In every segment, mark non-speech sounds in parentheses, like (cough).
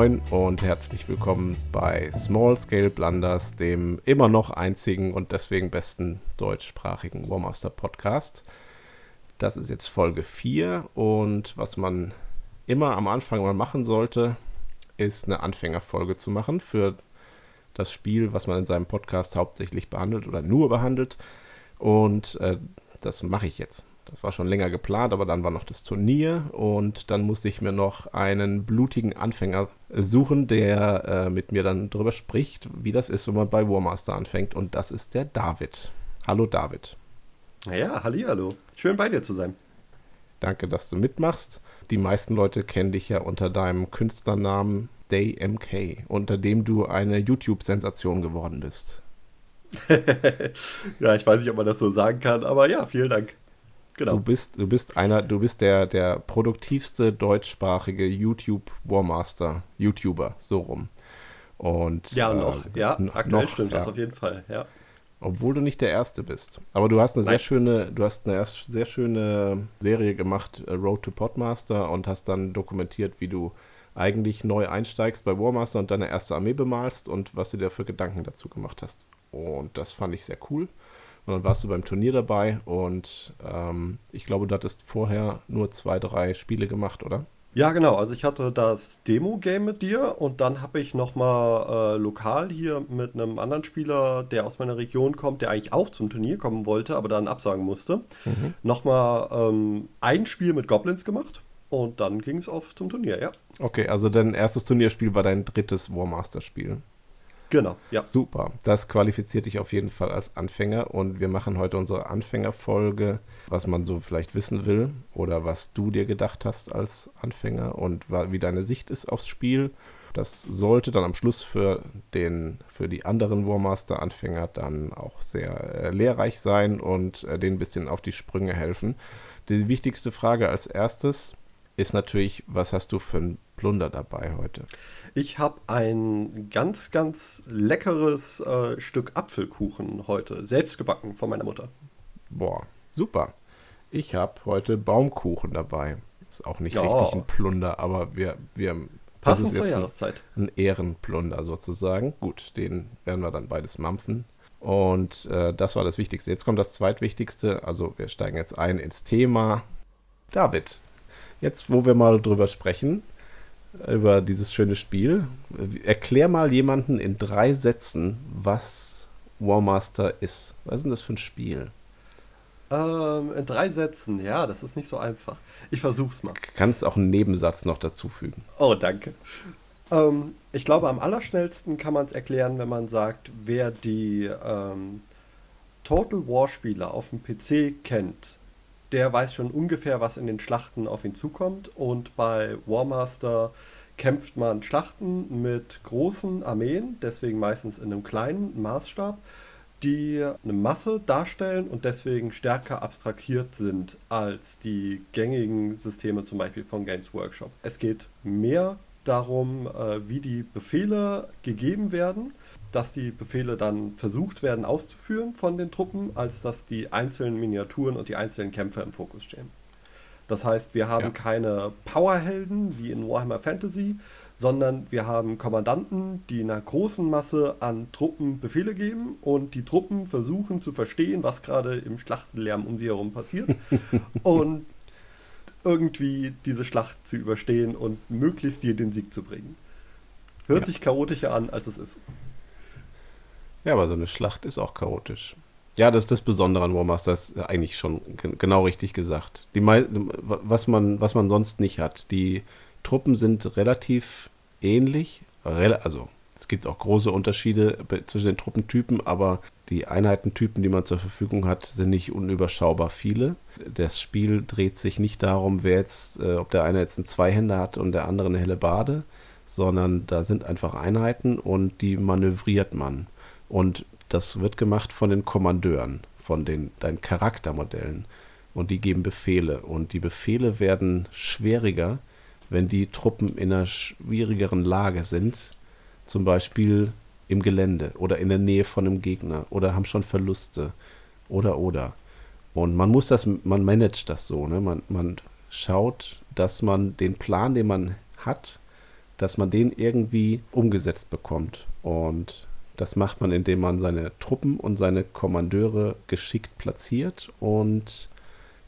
Moin und herzlich willkommen bei Small Scale Blunders, dem immer noch einzigen und deswegen besten deutschsprachigen Warmaster Podcast. Das ist jetzt Folge 4 und was man immer am Anfang mal machen sollte, ist eine Anfängerfolge zu machen für das Spiel, was man in seinem Podcast hauptsächlich behandelt oder nur behandelt. Und äh, das mache ich jetzt. Das war schon länger geplant, aber dann war noch das Turnier und dann musste ich mir noch einen blutigen Anfänger suchen, der äh, mit mir dann darüber spricht, wie das ist, wenn man bei Warmaster anfängt. Und das ist der David. Hallo David. Ja, hallo. Schön bei dir zu sein. Danke, dass du mitmachst. Die meisten Leute kennen dich ja unter deinem Künstlernamen DayMK, unter dem du eine YouTube-Sensation geworden bist. (laughs) ja, ich weiß nicht, ob man das so sagen kann, aber ja, vielen Dank. Genau. Du bist, du bist einer, du bist der, der produktivste deutschsprachige YouTube Warmaster, YouTuber, so rum. Und, ja, noch, äh, ja, aktuell noch, stimmt ja. das auf jeden Fall, ja. Obwohl du nicht der Erste bist. Aber du hast eine Nein. sehr schöne, du hast eine sehr schöne Serie gemacht, äh, Road to Podmaster, und hast dann dokumentiert, wie du eigentlich neu einsteigst bei Warmaster und deine erste Armee bemalst und was du dir für Gedanken dazu gemacht hast. Und das fand ich sehr cool. Und dann warst du beim Turnier dabei und ähm, ich glaube, du hattest vorher nur zwei, drei Spiele gemacht, oder? Ja, genau. Also ich hatte das Demo-Game mit dir und dann habe ich nochmal äh, lokal hier mit einem anderen Spieler, der aus meiner Region kommt, der eigentlich auch zum Turnier kommen wollte, aber dann absagen musste, mhm. nochmal ähm, ein Spiel mit Goblins gemacht und dann ging es auf zum Turnier, ja. Okay, also dein erstes Turnierspiel war dein drittes Warmaster-Spiel. Genau, ja. Super. Das qualifiziert dich auf jeden Fall als Anfänger und wir machen heute unsere Anfängerfolge, was man so vielleicht wissen will oder was du dir gedacht hast als Anfänger und wie deine Sicht ist aufs Spiel. Das sollte dann am Schluss für, den, für die anderen Warmaster-Anfänger dann auch sehr äh, lehrreich sein und äh, denen ein bisschen auf die Sprünge helfen. Die wichtigste Frage als erstes ist natürlich, was hast du für ein Plunder dabei heute? Ich habe ein ganz, ganz leckeres äh, Stück Apfelkuchen heute, selbst gebacken von meiner Mutter. Boah, super. Ich habe heute Baumkuchen dabei. Ist auch nicht ja. richtig ein Plunder, aber wir, wir Passend jetzt Jahreszeit. Ein, ein Ehrenplunder sozusagen. Gut, den werden wir dann beides mampfen. Und äh, das war das Wichtigste. Jetzt kommt das Zweitwichtigste. Also wir steigen jetzt ein ins Thema. David, jetzt wo wir mal drüber sprechen, über dieses schöne Spiel. Erklär mal jemanden in drei Sätzen, was Warmaster ist. Was ist denn das für ein Spiel? Ähm, in drei Sätzen, ja, das ist nicht so einfach. Ich versuch's mal. Kannst auch einen Nebensatz noch dazufügen. Oh, danke. Ähm, ich glaube, am allerschnellsten kann man es erklären, wenn man sagt, wer die ähm, Total War-Spiele auf dem PC kennt, der weiß schon ungefähr, was in den Schlachten auf ihn zukommt. Und bei Warmaster kämpft man Schlachten mit großen Armeen, deswegen meistens in einem kleinen Maßstab, die eine Masse darstellen und deswegen stärker abstrahiert sind als die gängigen Systeme zum Beispiel von Games Workshop. Es geht mehr darum, äh, wie die Befehle gegeben werden dass die Befehle dann versucht werden auszuführen von den Truppen, als dass die einzelnen Miniaturen und die einzelnen Kämpfer im Fokus stehen. Das heißt, wir haben ja. keine Powerhelden wie in Warhammer Fantasy, sondern wir haben Kommandanten, die einer großen Masse an Truppen Befehle geben und die Truppen versuchen zu verstehen, was gerade im Schlachtenlärm um sie herum passiert (laughs) und irgendwie diese Schlacht zu überstehen und möglichst dir den Sieg zu bringen. Hört ja. sich chaotischer an, als es ist. Ja, aber so eine Schlacht ist auch chaotisch. Ja, das ist das Besondere an Warmaster, das ist eigentlich schon genau richtig gesagt. Die was, man, was man sonst nicht hat. Die Truppen sind relativ ähnlich. Also, es gibt auch große Unterschiede zwischen den Truppentypen, aber die Einheitentypen, die man zur Verfügung hat, sind nicht unüberschaubar viele. Das Spiel dreht sich nicht darum, wer jetzt, äh, ob der eine jetzt einen Zweihänder hat und der andere eine helle Bade, sondern da sind einfach Einheiten und die manövriert man. Und das wird gemacht von den Kommandeuren, von den deinen Charaktermodellen. Und die geben Befehle. Und die Befehle werden schwieriger, wenn die Truppen in einer schwierigeren Lage sind. Zum Beispiel im Gelände oder in der Nähe von einem Gegner oder haben schon Verluste oder oder. Und man muss das, man managt das so, ne? Man, man schaut, dass man den Plan, den man hat, dass man den irgendwie umgesetzt bekommt. Und das macht man, indem man seine Truppen und seine Kommandeure geschickt platziert und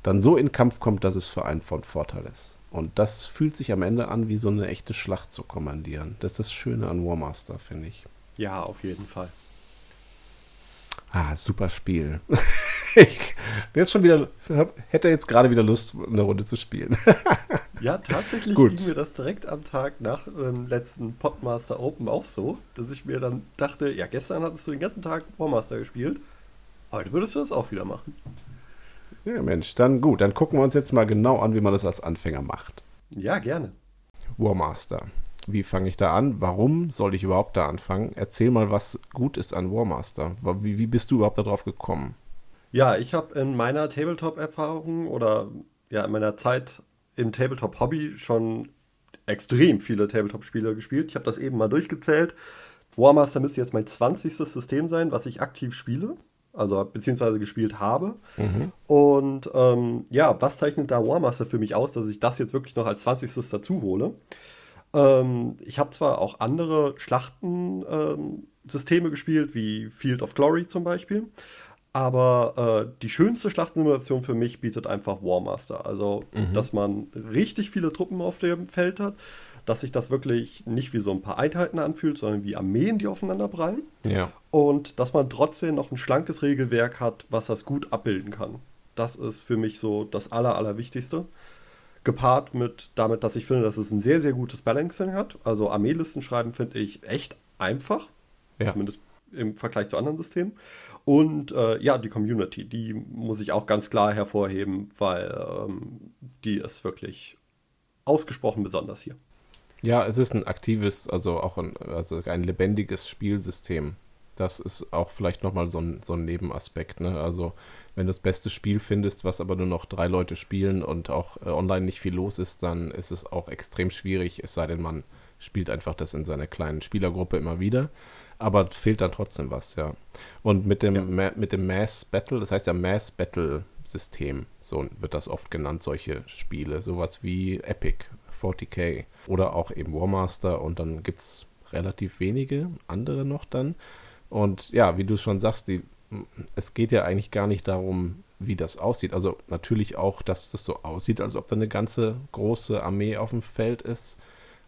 dann so in Kampf kommt, dass es für einen von Vorteil ist. Und das fühlt sich am Ende an, wie so eine echte Schlacht zu kommandieren. Das ist das Schöne an Warmaster, finde ich. Ja, auf jeden Fall. Ah, super Spiel. (laughs) ich jetzt schon wieder, hätte jetzt gerade wieder Lust, eine Runde zu spielen. (laughs) ja, tatsächlich Gut. ging mir das direkt am Tag nach dem letzten Podmaster Open auch so, dass ich mir dann dachte, ja, gestern hattest du den ganzen Tag Warmaster gespielt, heute würdest du das auch wieder machen. Ja, Mensch, dann gut. Dann gucken wir uns jetzt mal genau an, wie man das als Anfänger macht. Ja, gerne. Warmaster. Wie fange ich da an? Warum soll ich überhaupt da anfangen? Erzähl mal, was gut ist an Warmaster. Wie, wie bist du überhaupt darauf gekommen? Ja, ich habe in meiner Tabletop-Erfahrung oder ja, in meiner Zeit im Tabletop-Hobby schon extrem viele Tabletop-Spiele gespielt. Ich habe das eben mal durchgezählt. Warmaster müsste jetzt mein 20. System sein, was ich aktiv spiele also beziehungsweise gespielt habe. Mhm. Und ähm, ja, was zeichnet da Warmaster für mich aus, dass ich das jetzt wirklich noch als 20. dazu hole? Ähm, ich habe zwar auch andere Schlachtensysteme ähm, gespielt, wie Field of Glory zum Beispiel, aber äh, die schönste Schlachtensimulation für mich bietet einfach Warmaster. Also, mhm. dass man richtig viele Truppen auf dem Feld hat dass sich das wirklich nicht wie so ein paar Einheiten anfühlt, sondern wie Armeen, die aufeinander prallen. Ja. Und dass man trotzdem noch ein schlankes Regelwerk hat, was das gut abbilden kann. Das ist für mich so das Aller, Allerwichtigste. Gepaart mit damit, dass ich finde, dass es ein sehr, sehr gutes Balancing hat. Also Armeelisten schreiben finde ich echt einfach. Ja. Zumindest im Vergleich zu anderen Systemen. Und äh, ja, die Community, die muss ich auch ganz klar hervorheben, weil ähm, die ist wirklich ausgesprochen besonders hier. Ja, es ist ein aktives, also auch ein, also ein lebendiges Spielsystem. Das ist auch vielleicht nochmal so ein, so ein Nebenaspekt. Ne? Also, wenn du das beste Spiel findest, was aber nur noch drei Leute spielen und auch äh, online nicht viel los ist, dann ist es auch extrem schwierig, es sei denn, man spielt einfach das in seiner kleinen Spielergruppe immer wieder. Aber fehlt dann trotzdem was, ja. Und mit dem, ja. mit dem Mass Battle, das heißt ja Mass Battle System, so wird das oft genannt, solche Spiele. Sowas wie Epic 40k oder auch eben Warmaster und dann gibt es relativ wenige andere noch dann. Und ja, wie du schon sagst, die, es geht ja eigentlich gar nicht darum, wie das aussieht. Also natürlich auch, dass das so aussieht, als ob da eine ganze große Armee auf dem Feld ist.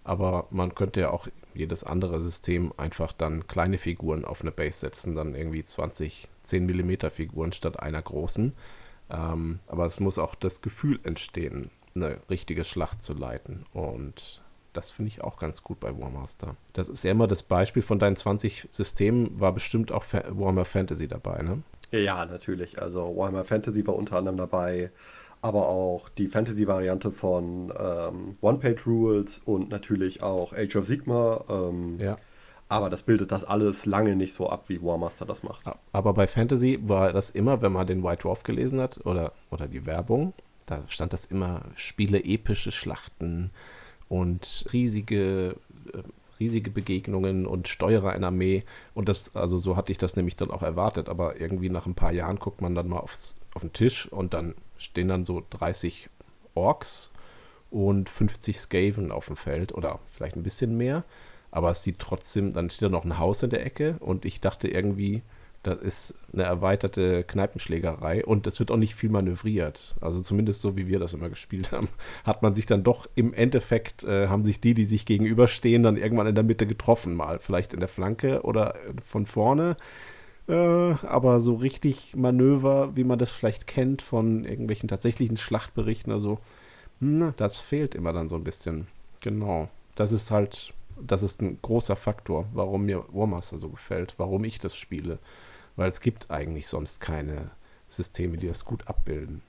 Aber man könnte ja auch jedes andere System einfach dann kleine Figuren auf eine Base setzen, dann irgendwie 20, 10 mm Figuren statt einer großen. Ähm, aber es muss auch das Gefühl entstehen, eine richtige Schlacht zu leiten. Und das finde ich auch ganz gut bei Warmaster. Das ist ja immer das Beispiel von deinen 20 Systemen, war bestimmt auch Warhammer Fantasy dabei, ne? Ja, natürlich. Also Warhammer Fantasy war unter anderem dabei, aber auch die Fantasy-Variante von ähm, One-Page-Rules und natürlich auch Age of Sigma. Ähm, ja. Aber das bildet das alles lange nicht so ab, wie Warmaster das macht. Aber bei Fantasy war das immer, wenn man den White Dwarf gelesen hat oder, oder die Werbung, da stand das immer, spiele epische Schlachten und riesige, äh, riesige Begegnungen und steuere eine Armee. Und das, also so hatte ich das nämlich dann auch erwartet. Aber irgendwie nach ein paar Jahren guckt man dann mal aufs, auf den Tisch und dann stehen dann so 30 Orks und 50 Skaven auf dem Feld oder vielleicht ein bisschen mehr. Aber es sieht trotzdem, dann steht da noch ein Haus in der Ecke und ich dachte irgendwie, das ist eine erweiterte Kneipenschlägerei und es wird auch nicht viel manövriert. Also zumindest so, wie wir das immer gespielt haben, hat man sich dann doch im Endeffekt, äh, haben sich die, die sich gegenüberstehen, dann irgendwann in der Mitte getroffen. Mal vielleicht in der Flanke oder von vorne. Äh, aber so richtig Manöver, wie man das vielleicht kennt von irgendwelchen tatsächlichen Schlachtberichten, also na, das fehlt immer dann so ein bisschen. Genau. Das ist halt, das ist ein großer Faktor, warum mir Warmaster so gefällt, warum ich das spiele weil es gibt eigentlich sonst keine Systeme, die das gut abbilden.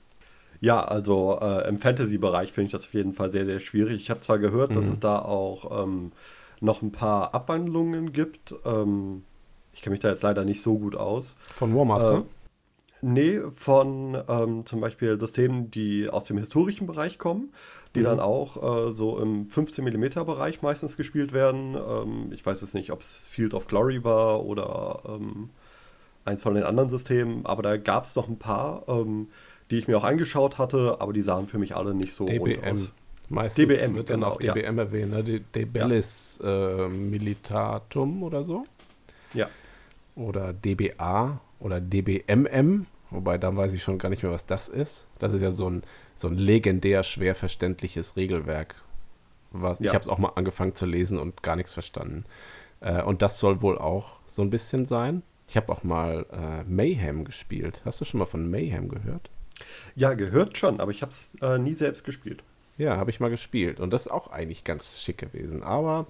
Ja, also äh, im Fantasy-Bereich finde ich das auf jeden Fall sehr, sehr schwierig. Ich habe zwar gehört, mhm. dass es da auch ähm, noch ein paar Abwandlungen gibt. Ähm, ich kenne mich da jetzt leider nicht so gut aus. Von Warmaster? Äh, nee, von ähm, zum Beispiel Systemen, die aus dem historischen Bereich kommen, die mhm. dann auch äh, so im 15 mm Bereich meistens gespielt werden. Ähm, ich weiß jetzt nicht, ob es Field of Glory war oder ähm, eins von den anderen Systemen, aber da gab es noch ein paar, ähm, die ich mir auch angeschaut hatte, aber die sahen für mich alle nicht so DBM. aus. Meistens DBM, wird dann genau, auch DBM erwähnt, ne? De, De Bellis äh, Militatum oder so. Ja. Oder DBA oder DBMM, wobei dann weiß ich schon gar nicht mehr, was das ist. Das ist ja so ein, so ein legendär schwer verständliches Regelwerk. Was, Ja. Ich habe es auch mal angefangen zu lesen und gar nichts verstanden. Äh, und das soll wohl auch so ein bisschen sein. Ich habe auch mal äh, Mayhem gespielt. Hast du schon mal von Mayhem gehört? Ja, gehört schon, aber ich habe es äh, nie selbst gespielt. Ja, habe ich mal gespielt. Und das ist auch eigentlich ganz schick gewesen. Aber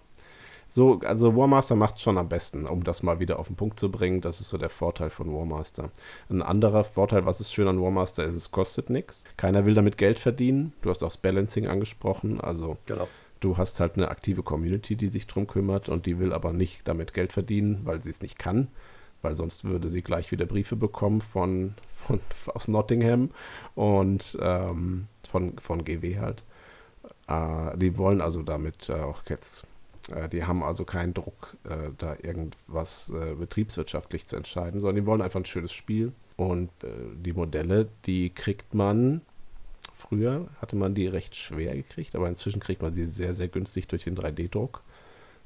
so, also Warmaster macht es schon am besten, um das mal wieder auf den Punkt zu bringen. Das ist so der Vorteil von Warmaster. Ein anderer Vorteil, was ist schön an Warmaster, ist, es kostet nichts. Keiner will damit Geld verdienen. Du hast auch das Balancing angesprochen. Also Genau. du hast halt eine aktive Community, die sich drum kümmert und die will aber nicht damit Geld verdienen, weil sie es nicht kann. Weil sonst würde sie gleich wieder Briefe bekommen von, von (laughs) aus Nottingham und ähm, von, von GW halt. Äh, die wollen also damit äh, auch jetzt, äh, die haben also keinen Druck, äh, da irgendwas äh, betriebswirtschaftlich zu entscheiden, sondern die wollen einfach ein schönes Spiel. Und äh, die Modelle, die kriegt man, früher hatte man die recht schwer gekriegt, aber inzwischen kriegt man sie sehr, sehr günstig durch den 3D-Druck.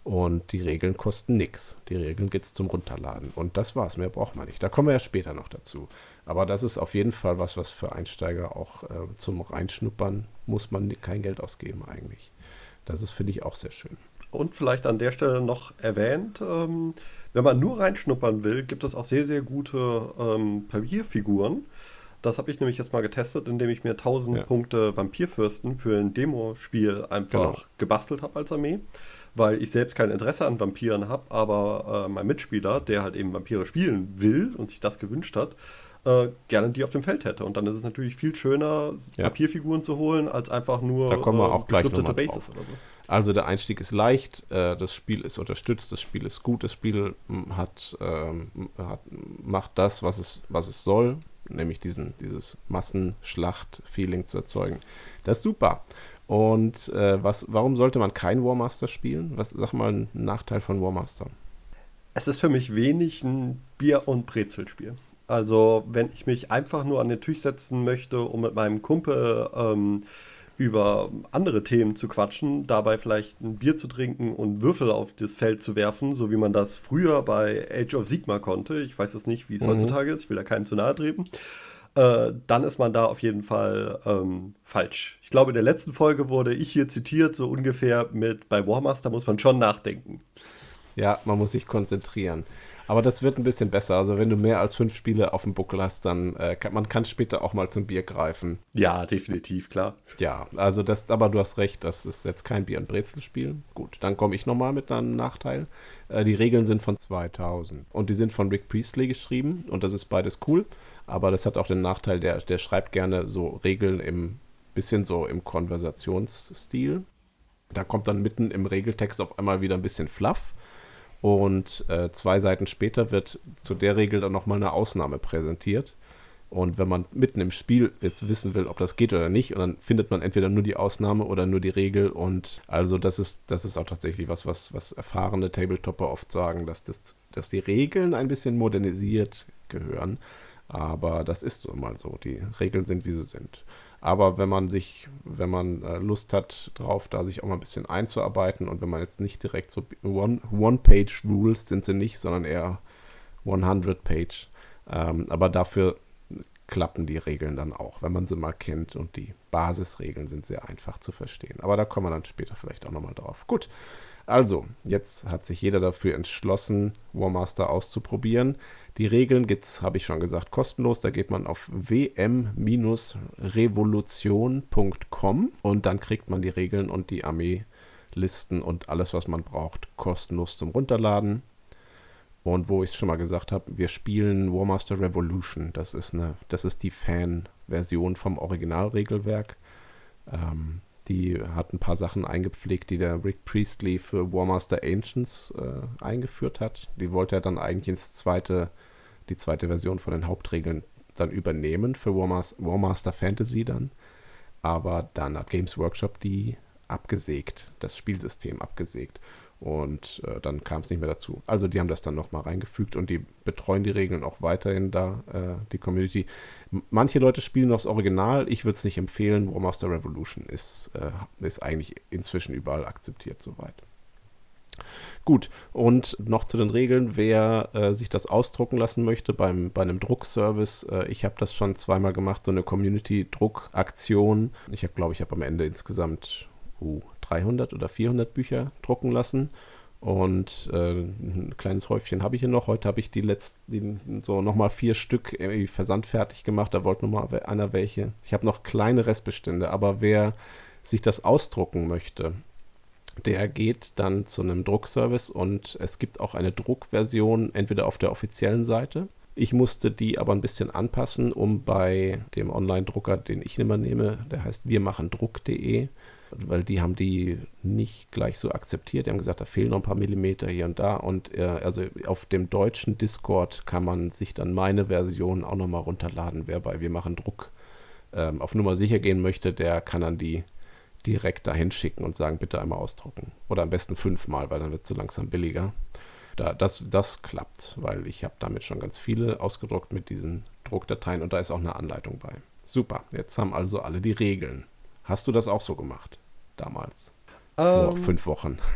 Und die Regeln kosten nichts. Die Regeln gibt es zum Runterladen. Und das war's. Mehr braucht man nicht. Da kommen wir ja später noch dazu. Aber das ist auf jeden Fall was, was für Einsteiger auch äh, zum Reinschnuppern muss man kein Geld ausgeben eigentlich. Das ist, finde ich, auch sehr schön. Und vielleicht an der Stelle noch erwähnt, ähm, wenn man nur reinschnuppern will, gibt es auch sehr, sehr gute ähm, Papierfiguren. Das habe ich nämlich jetzt mal getestet, indem ich mir 1000 Ja. Punkte Vampirfürsten für ein Demospiel einfach Genau. gebastelt habe als Armee. Weil ich selbst kein Interesse an Vampiren habe, aber äh, mein Mitspieler, der halt eben Vampire spielen will und sich das gewünscht hat, äh, gerne die auf dem Feld hätte. Und dann ist es natürlich viel schöner, Ja. Papierfiguren zu holen, als einfach nur Da kommen wir auch gleich beschriftete noch mal Bases drauf. oder so. Also der Einstieg ist leicht, äh, das Spiel ist unterstützt, das Spiel ist gut, das Spiel mm, hat, ähm, hat, macht das, was es, was es soll, nämlich diesen, dieses Massenschlacht-Feeling zu erzeugen. Das ist super. Und äh, was, warum sollte man kein Warmaster spielen? Was, sag mal, ein Nachteil von Warmaster. Es ist für mich wenig ein Bier- und Brezelspiel. Also, wenn ich mich einfach nur an den Tisch setzen möchte, um mit meinem Kumpel ähm, über andere Themen zu quatschen, dabei vielleicht ein Bier zu trinken und Würfel auf das Feld zu werfen, so wie man das früher bei Age of Sigma konnte. Ich weiß jetzt nicht, wie es Mhm. heutzutage ist, ich will da keinem zu nahe treten. Äh, dann ist man da auf jeden Fall ähm, falsch. Ich glaube, in der letzten Folge wurde ich hier zitiert, so ungefähr mit bei Warmaster muss man schon nachdenken. Ja, man muss sich konzentrieren. Aber das wird ein bisschen besser. Also wenn du mehr als fünf Spiele auf dem Buckel hast, dann äh, kann man kann später auch mal zum Bier greifen. Ja, definitiv, klar. Ja, also das, aber du hast recht, das ist jetzt kein Bier- und Brezelspiel. Gut, dann komme ich nochmal mit einem Nachteil. Äh, die Regeln sind von 2000 und die sind von Rick Priestley geschrieben und das ist beides cool. Aber das hat auch den Nachteil, der, der schreibt gerne so Regeln im bisschen so im Konversationsstil. Da kommt dann mitten im Regeltext auf einmal wieder ein bisschen Fluff. Und äh, zwei Seiten später wird zu der Regel dann nochmal eine Ausnahme präsentiert. Und wenn man mitten im Spiel jetzt wissen will, ob das geht oder nicht, und dann findet man entweder nur die Ausnahme oder nur die Regel. Und also das ist, das ist auch tatsächlich was, was, was erfahrene Tabletopper oft sagen, dass, das, dass die Regeln ein bisschen modernisiert gehören. Aber das ist so mal so. Die Regeln sind, wie sie sind. Aber wenn man sich, wenn man äh, Lust hat drauf, da sich auch mal ein bisschen einzuarbeiten und wenn man jetzt nicht direkt so One- One-Page-Rules sind sie nicht, sondern eher 100-Page. Ähm, aber dafür klappen die Regeln dann auch, wenn man sie mal kennt und die Basisregeln sind sehr einfach zu verstehen. Aber da kommen wir dann später vielleicht auch nochmal drauf. Gut, also jetzt hat sich jeder dafür entschlossen, Warmaster auszuprobieren. Die Regeln gibt es, habe ich schon gesagt, kostenlos. Da geht man auf wm-revolution.com und dann kriegt man die Regeln und die Armeelisten und alles, was man braucht, kostenlos zum Runterladen. Und wo ich es schon mal gesagt habe, wir spielen Warmaster Revolution. Das ist, eine, das ist die Fan-Version vom Originalregelwerk. Ähm, die hat ein paar Sachen eingepflegt, die der Rick Priestley für Warmaster Ancients äh, eingeführt hat. Die wollte er dann eigentlich ins zweite, die zweite Version von den Hauptregeln dann übernehmen für Warmaster, Warmaster Fantasy dann. Aber dann hat Games Workshop die abgesägt, das Spielsystem abgesägt. Und äh, dann kam es nicht mehr dazu. Also die haben das dann nochmal reingefügt und die betreuen die Regeln auch weiterhin da, äh, die Community. Manche Leute spielen noch das Original. Ich würde es nicht empfehlen. War Master Revolution ist, äh, ist eigentlich inzwischen überall akzeptiert soweit. Gut, und noch zu den Regeln, wer äh, sich das ausdrucken lassen möchte beim, bei einem Druckservice, äh, ich habe das schon zweimal gemacht, so eine Community-Druckaktion. Ich habe, glaube ich, habe am Ende insgesamt uh, 300 oder 400 Bücher drucken lassen. Und äh, ein kleines Häufchen habe ich hier noch. Heute habe ich die letzten, so nochmal vier Stück versandfertig gemacht. Da wollte nochmal einer welche. Ich habe noch kleine Restbestände, aber wer sich das ausdrucken möchte, der geht dann zu einem Druckservice und es gibt auch eine Druckversion, entweder auf der offiziellen Seite. Ich musste die aber ein bisschen anpassen, um bei dem Online-Drucker, den ich immer nehme, der heißt wirmachendruck.de, weil die haben die nicht gleich so akzeptiert. Die haben gesagt, da fehlen noch ein paar Millimeter hier und da. Und äh, also auf dem deutschen Discord kann man sich dann meine Version auch nochmal runterladen. Wer bei Wir machen Druck ähm, auf Nummer sicher gehen möchte, der kann dann die direkt dahin schicken und sagen, bitte einmal ausdrucken. Oder am besten fünfmal, weil dann wird es so langsam billiger. Da, das, das klappt, weil ich habe damit schon ganz viele ausgedruckt mit diesen Druckdateien und da ist auch eine Anleitung bei. Super, jetzt haben also alle die Regeln. Hast du das auch so gemacht damals? Ähm, Vor fünf Wochen. (laughs)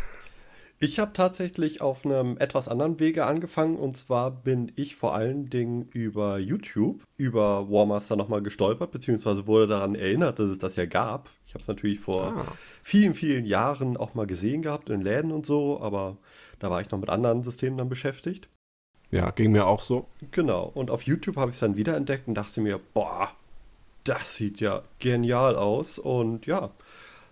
Ich habe tatsächlich auf einem etwas anderen Wege angefangen und zwar bin ich vor allen Dingen über YouTube, über Warmaster nochmal gestolpert, beziehungsweise wurde daran erinnert, dass es das ja gab. Ich habe es natürlich vor Ah. vielen, vielen Jahren auch mal gesehen gehabt in Läden und so, aber da war ich noch mit anderen Systemen dann beschäftigt. Ja, ging mir auch so. Genau, und auf YouTube habe ich es dann wiederentdeckt und dachte mir, boah, das sieht ja genial aus und ja,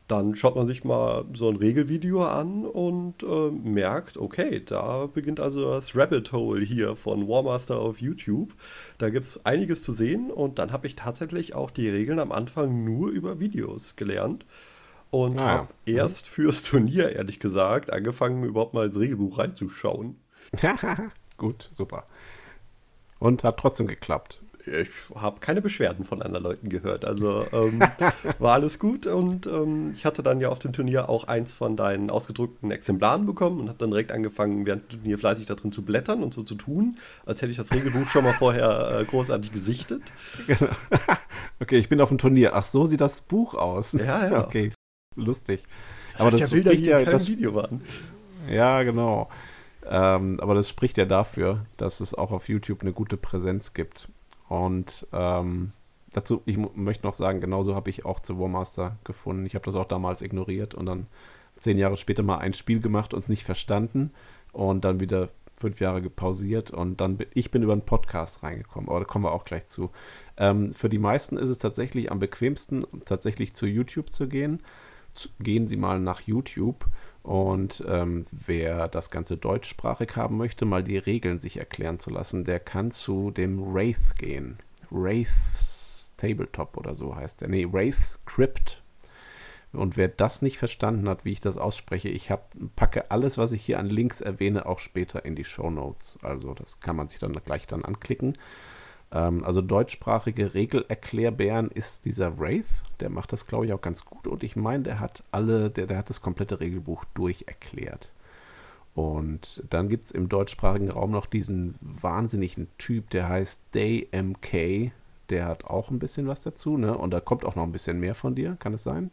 dann schaut man sich mal so ein Regelvideo an und äh, merkt, okay, da beginnt also das Rabbit Hole hier von Warmaster auf YouTube. Da gibt es einiges zu sehen und dann habe ich tatsächlich auch die Regeln am Anfang nur über Videos gelernt und Ah ja. habe erst fürs Turnier, ehrlich gesagt, angefangen, überhaupt mal ins Regelbuch reinzuschauen. (laughs) Gut, super. Und hat trotzdem geklappt. Ich habe keine Beschwerden von anderen Leuten gehört. Also ähm, (laughs) war alles gut und ähm, ich hatte dann ja auf dem Turnier auch eins von deinen ausgedruckten Exemplaren bekommen und habe dann direkt angefangen, während dem Turnier fleißig da drin zu blättern und so zu tun, als hätte ich das Regelbuch schon mal vorher äh, großartig gesichtet. Genau. (laughs) okay, ich bin auf dem Turnier. Ach, so sieht das Buch aus. Ja, ja. (laughs) Okay, lustig. Das hat ja Bilder, die ja, das, Video waren. ja, genau. Ähm, aber das spricht ja dafür, dass es auch auf YouTube eine gute Präsenz gibt. Und ähm, dazu, ich möchte noch sagen, genauso habe ich auch zu Warmaster gefunden. Ich habe das auch damals ignoriert und dann zehn Jahre später mal ein Spiel gemacht und es nicht verstanden und dann wieder fünf Jahre gepausiert und dann bin, ich bin über einen Podcast reingekommen, aber da kommen wir auch gleich zu. Ähm, für die meisten ist es tatsächlich am bequemsten, tatsächlich zu YouTube zu gehen. Zu, gehen Sie mal nach YouTube und ähm, wer das Ganze deutschsprachig haben möchte, mal die Regeln sich erklären zu lassen, der kann zu dem Wraith gehen. Wraith's Tabletop oder so heißt der. Nee, Wraith's Crypt. Und wer das nicht verstanden hat, wie ich das ausspreche, ich hab, packe alles, was ich hier an Links erwähne, auch später in die Show Notes. Also das kann man sich dann gleich dann anklicken. Ähm, also deutschsprachige Regelerklärbären ist dieser Wraith. Der macht das, glaube ich, auch ganz gut. Und ich meine, der hat alle, der, der hat das komplette Regelbuch durcherklärt. Und dann gibt es im deutschsprachigen Raum noch diesen wahnsinnigen Typ, der heißt DayMK. Der hat auch ein bisschen was dazu, ne? Und da kommt auch noch ein bisschen mehr von dir, kann es sein?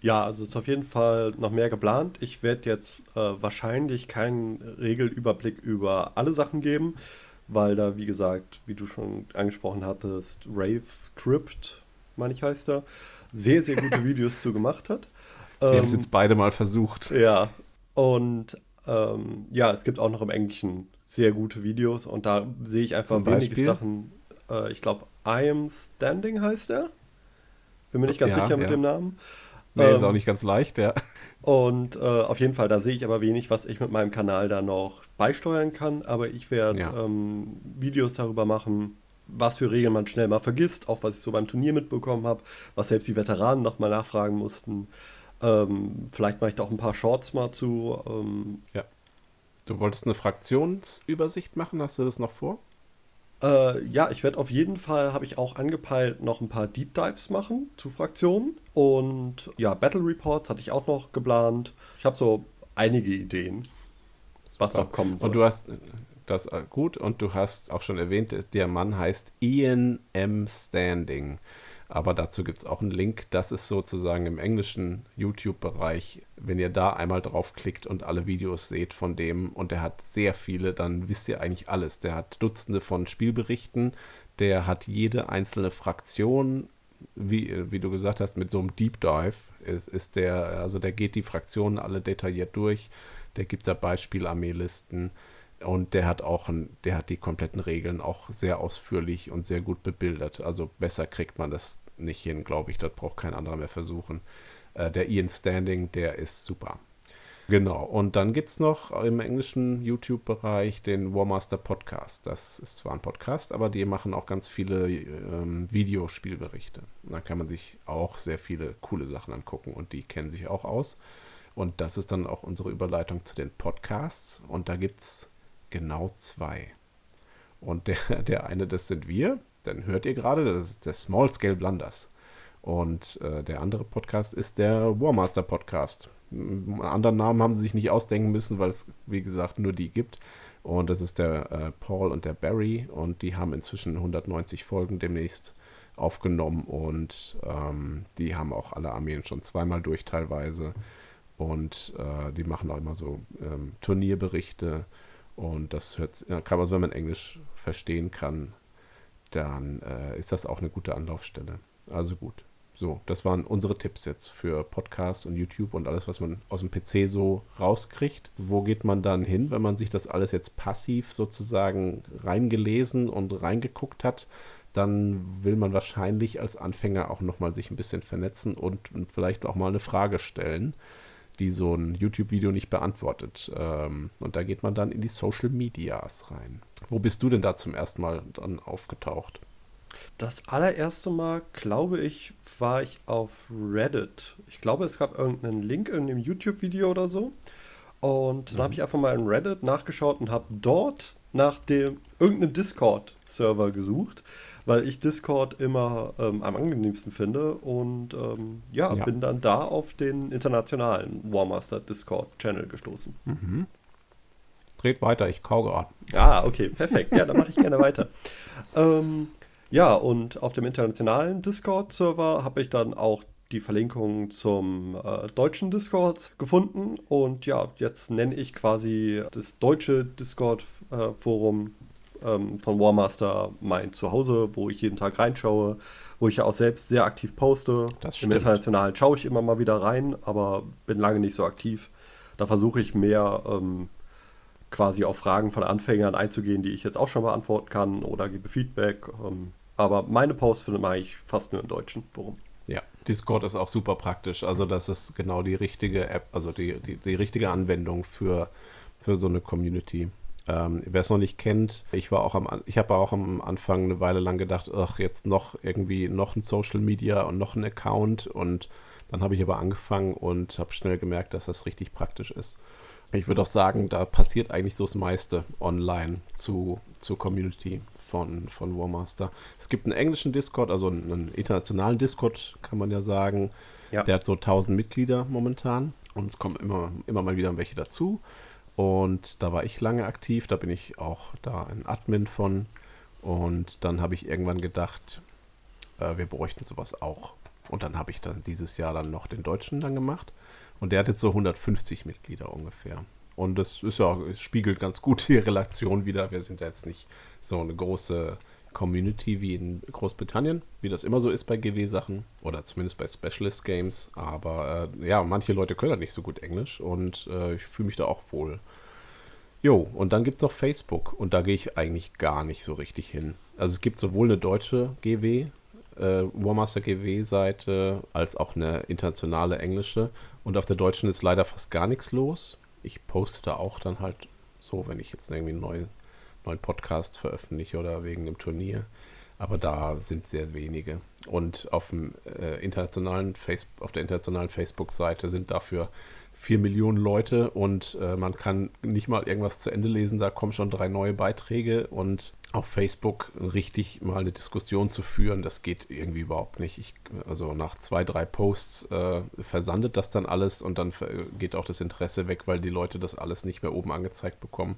Ja, also ist auf jeden Fall noch mehr geplant. Ich werde jetzt äh, wahrscheinlich keinen Regelüberblick über alle Sachen geben, weil da, wie gesagt, wie du schon angesprochen hattest, Rave Crypt, meine ich heißt er, sehr, sehr gute (laughs) Videos zu gemacht hat. Wir haben es Ähm, jetzt beide mal versucht. ja, und ähm, ja, es gibt auch noch im Englischen sehr gute Videos und da sehe ich einfach wenige Beispiel? Sachen. Äh, ich glaube, I Am Standing heißt er. Bin mir nicht ganz Ja, sicher mit ja. dem Namen. Nee, ist Ähm, auch nicht ganz leicht, ja. Und äh, auf jeden Fall, da sehe ich aber wenig, was ich mit meinem Kanal da noch beisteuern kann. Aber ich werde Ja. ähm, Videos darüber machen, was für Regeln man schnell mal vergisst, auch was ich so beim Turnier mitbekommen habe, was selbst die Veteranen nochmal nachfragen mussten. Ähm, vielleicht mache ich da auch ein paar Shorts mal zu. Ähm, Du wolltest eine Fraktionsübersicht machen, hast du das noch vor? Äh, ja, ich werde auf jeden Fall, habe ich auch angepeilt, noch ein paar Deep Dives machen zu Fraktionen. Und ja, Battle Reports hatte ich auch noch geplant. Ich habe so einige Ideen, was noch kommen soll. Und du hast das äh, gut und du hast auch schon erwähnt, der Mann heißt Ian M. Standing. Aber dazu gibt es auch einen Link. Das ist sozusagen im englischen YouTube-Bereich. Wenn ihr da einmal draufklickt und alle Videos seht von dem, und der hat sehr viele, dann wisst ihr eigentlich alles. Der hat Dutzende von Spielberichten, der hat jede einzelne Fraktion, wie, wie du gesagt hast, mit so einem Deep Dive ist, ist der, also der geht die Fraktionen alle detailliert durch. Der gibt da Beispielarmeelisten. Und der hat auch ein, der hat die kompletten Regeln auch sehr ausführlich und sehr gut bebildert. Also besser kriegt man das nicht hin, glaube ich. Das braucht kein anderer mehr versuchen. Äh, der Ian Standing, der ist super. Genau. Und dann gibt es noch im englischen YouTube-Bereich den Warmaster Podcast. Das ist zwar ein Podcast, aber die machen auch ganz viele ähm, Videospielberichte. Da kann man sich auch sehr viele coole Sachen angucken und die kennen sich auch aus. Und das ist dann auch unsere Überleitung zu den Podcasts. Und da gibt es genau zwei. Und der, (laughs) der eine, das sind wir, dann hört ihr gerade, das ist der Small Scale Blunders. Und äh, der andere Podcast ist der Warmaster Podcast. Einen anderen Namen haben sie sich nicht ausdenken müssen, weil es, wie gesagt, nur die gibt. Und das ist der äh, Paul und der Barry. Und die haben inzwischen 190 Folgen demnächst aufgenommen. Und ähm, die haben auch alle Armeen schon zweimal durch teilweise. Und äh, die machen auch immer so ähm, Turnierberichte und das hört, kann also wenn man Englisch verstehen kann, dann äh, ist das auch eine gute Anlaufstelle. Also gut. So, das waren unsere Tipps jetzt für Podcasts und YouTube und alles, was man aus dem PC so rauskriegt. Wo geht man dann hin, wenn man sich das alles jetzt passiv sozusagen reingelesen und reingeguckt hat? Dann will man wahrscheinlich als Anfänger auch nochmal sich ein bisschen vernetzen und vielleicht auch mal eine Frage stellen die so ein YouTube-Video nicht beantwortet. Ähm, und da geht man dann in die Social Medias rein. Wo bist du denn da zum ersten Mal dann aufgetaucht? Das allererste Mal, glaube ich, war ich auf Reddit. Ich glaube, es gab irgendeinen Link in einem YouTube-Video oder so. Und dann mhm. habe ich einfach mal in Reddit nachgeschaut und habe dort nach dem irgendeinem Discord-Server gesucht weil ich Discord immer ähm, am angenehmsten finde und ähm, ja, ja, bin dann da auf den internationalen Warmaster Discord-Channel gestoßen. Mhm. Dreht weiter, ich kau gerade. Ah, okay, perfekt. Ja, dann mache ich gerne weiter. (laughs) Ähm, ja, und auf dem internationalen Discord-Server habe ich dann auch die Verlinkung zum äh, deutschen Discord gefunden. Und ja, jetzt nenne ich quasi das deutsche Discord-Forum äh, ähm, von Warmaster mein Zuhause, wo ich jeden Tag reinschaue, wo ich ja auch selbst sehr aktiv poste. Im Internationalen schaue ich immer mal wieder rein, aber bin lange nicht so aktiv. Da versuche ich mehr ähm, quasi auf Fragen von Anfängern einzugehen, die ich jetzt auch schon beantworten kann oder gebe Feedback. Ähm, aber meine Posts findet man eigentlich fast nur im Deutschen Forum. Ja, Discord ist auch super praktisch. Also das ist genau die richtige App, also die, die, die richtige Anwendung für, für so eine Community. Ähm, Wer es noch nicht kennt, ich war auch am, ich habe auch am Anfang eine Weile lang gedacht, ach, jetzt noch irgendwie noch ein Social Media und noch ein Account und dann habe ich aber angefangen und habe schnell gemerkt, dass das richtig praktisch ist. Ich würde auch sagen, da passiert eigentlich so das meiste online zu, zur Community von, von Warmaster. Es gibt einen englischen Discord, also einen, internationalen Discord, kann man ja sagen. Ja. Der hat so 1000 Mitglieder momentan und es kommen immer, immer mal wieder welche dazu. Und da war ich lange aktiv, da bin ich auch da ein Admin von. Und dann habe ich irgendwann gedacht, äh, wir bräuchten sowas auch. Und dann habe ich dann dieses Jahr dann noch den Deutschen dann gemacht. Und der hat jetzt so 150 Mitglieder ungefähr. Und das ist ja, es spiegelt ganz gut die (laughs) Relation wieder. Wir sind ja jetzt nicht so eine große Community wie in Großbritannien, wie das immer so ist bei GW-Sachen oder zumindest bei Specialist Games. Aber äh, ja, manche Leute können halt nicht so gut Englisch und äh, ich fühle mich da auch wohl. Jo, und dann gibt es noch Facebook und da gehe ich eigentlich gar nicht so richtig hin. Also es gibt sowohl eine deutsche GW, äh, Warmaster GW-Seite, als auch eine internationale englische. Und auf der deutschen ist leider fast gar nichts los. Ich poste da auch dann halt so, wenn ich jetzt irgendwie einen neuen neuen Podcast veröffentliche oder wegen dem Turnier. Aber da sind sehr wenige. Und auf, dem, äh, internationalen Face auf der internationalen Facebook-Seite sind dafür vier Millionen Leute und äh, man kann nicht mal irgendwas zu Ende lesen. Da kommen schon drei neue Beiträge und auf Facebook richtig mal eine Diskussion zu führen, das geht irgendwie überhaupt nicht. Ich, also nach zwei, drei Posts äh, versandet das dann alles und dann geht auch das Interesse weg, weil die Leute das alles nicht mehr oben angezeigt bekommen.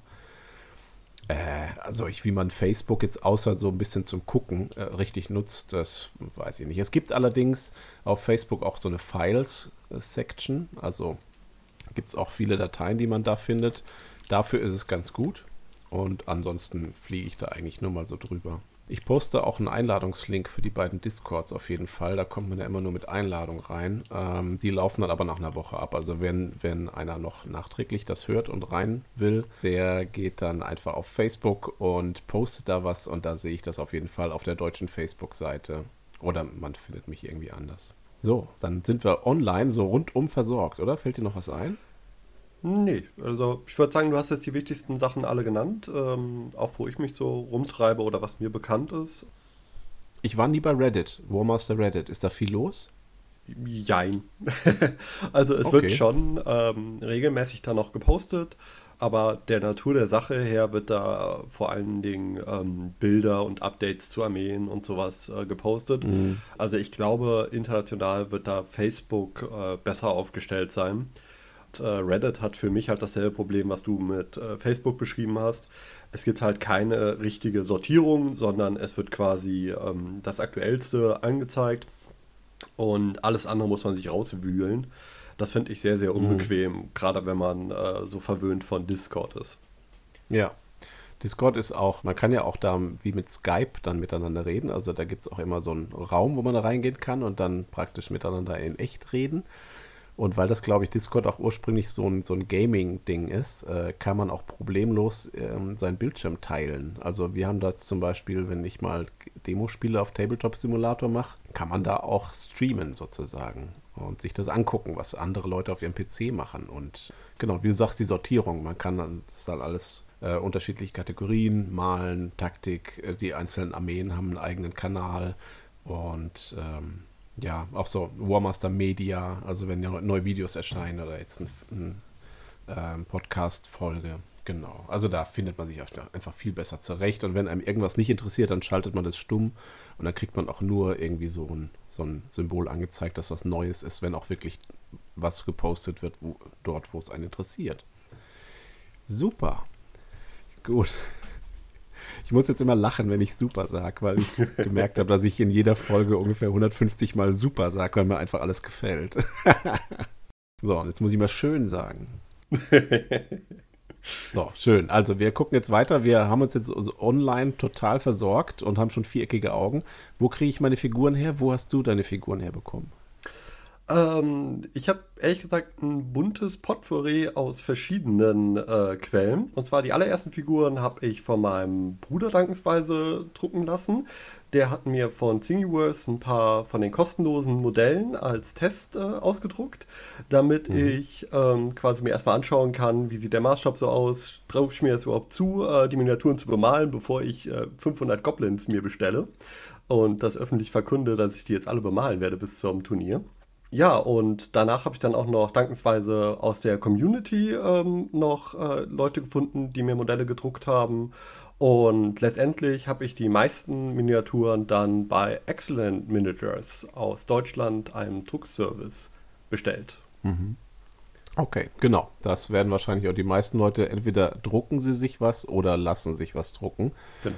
Äh, also ich, wie man Facebook jetzt außer so ein bisschen zum Gucken äh, richtig nutzt, das weiß ich nicht. Es gibt allerdings auf Facebook auch so eine Files-Section, also gibt es auch viele Dateien, die man da findet. Dafür ist es ganz gut. Und ansonsten fliege ich da eigentlich nur mal so drüber. Ich poste auch einen Einladungslink für die beiden Discords auf jeden Fall. Da kommt man ja immer nur mit Einladung rein. Ähm, die laufen dann aber nach einer Woche ab. Also wenn, wenn einer noch nachträglich das hört und rein will, der geht dann einfach auf Facebook und postet da was und da sehe ich das auf jeden Fall auf der deutschen Facebook-Seite. Oder man findet mich irgendwie anders. So, dann sind wir online so rundum versorgt, oder? Fällt dir noch was ein? Nee, also ich würde sagen, du hast jetzt die wichtigsten Sachen alle genannt, ähm, auch wo ich mich so rumtreibe oder was mir bekannt ist. Ich war nie bei Reddit, Warmaster Reddit. Ist da viel los? Jein. (laughs) also es okay. wird schon ähm, regelmäßig da noch gepostet, aber der Natur der Sache her wird da vor allen Dingen ähm, Bilder und Updates zu Armeen und sowas äh, gepostet. Mhm. Also ich glaube, international wird da Facebook äh, besser aufgestellt sein Reddit hat für mich halt dasselbe Problem, was du mit äh, Facebook beschrieben hast. Es gibt halt keine richtige Sortierung, sondern es wird quasi ähm, das Aktuellste angezeigt und alles andere muss man sich rauswühlen. Das finde ich sehr, sehr mhm. unbequem, mhm. gerade wenn man äh, so verwöhnt von Discord ist. Ja, Discord ist auch, man kann ja auch da wie mit Skype dann miteinander reden. Also da gibt es auch immer so einen Raum, wo man da reingehen kann und dann praktisch miteinander in echt reden. Und weil das, glaube ich, Discord auch ursprünglich so ein, so ein Gaming-Ding ist, äh, kann man auch problemlos ähm, seinen Bildschirm teilen. Also wir haben da zum Beispiel, wenn ich mal Demospiele auf Tabletop Simulator mache, kann man da auch streamen sozusagen und sich das angucken, was andere Leute auf ihrem PC machen. Und genau, wie du sagst, die Sortierung. Man kann dann, das ist dann alles äh, unterschiedliche Kategorien, Malen, Taktik, äh, die einzelnen Armeen haben einen eigenen Kanal und ähm, ja, auch so Warmaster Media, also wenn neue Videos erscheinen oder jetzt ein, ein ähm, Podcast-Folge. Genau. Also da findet man sich einfach viel besser zurecht. Und wenn einem irgendwas nicht interessiert, dann schaltet man das stumm und dann kriegt man auch nur irgendwie so ein, so ein Symbol angezeigt, dass was Neues ist, wenn auch wirklich was gepostet wird, wo, dort, wo es einen interessiert. Super. Gut. Ich muss jetzt immer lachen, wenn ich super sage, weil ich (laughs) gemerkt habe, dass ich in jeder Folge ungefähr 150 Mal super sage, weil mir einfach alles gefällt. (laughs) so, und jetzt muss ich mal schön sagen. (laughs) So, schön. Also wir gucken jetzt weiter. Wir haben uns jetzt online total versorgt und haben schon viereckige Augen. Wo kriege ich meine Figuren her? Wo hast du deine Figuren herbekommen? Ähm, ich habe ehrlich gesagt ein buntes Potpourri aus verschiedenen äh, Quellen. Und zwar die allerersten Figuren habe ich von meinem Bruder dankensweise drucken lassen. Der hat mir von Thingiverse ein paar von den kostenlosen Modellen als Test äh, ausgedruckt, damit mhm. ich ähm, quasi mir erstmal anschauen kann, wie sieht der Maßstab so aus, traue ich mir das überhaupt zu, äh, die Miniaturen zu bemalen, bevor ich 500 äh, Goblins mir bestelle und das öffentlich verkünde, dass ich die jetzt alle bemalen werde bis zum Turnier. Ja, und danach habe ich dann auch noch dankensweise aus der Community ähm, noch äh, Leute gefunden, die mir Modelle gedruckt haben. Und letztendlich habe ich die meisten Miniaturen dann bei Excellent Miniatures aus Deutschland, einem Druckservice, bestellt. Mhm. Okay, genau. Das werden wahrscheinlich auch die meisten Leute. Entweder drucken sie sich was oder lassen sich was drucken. Genau.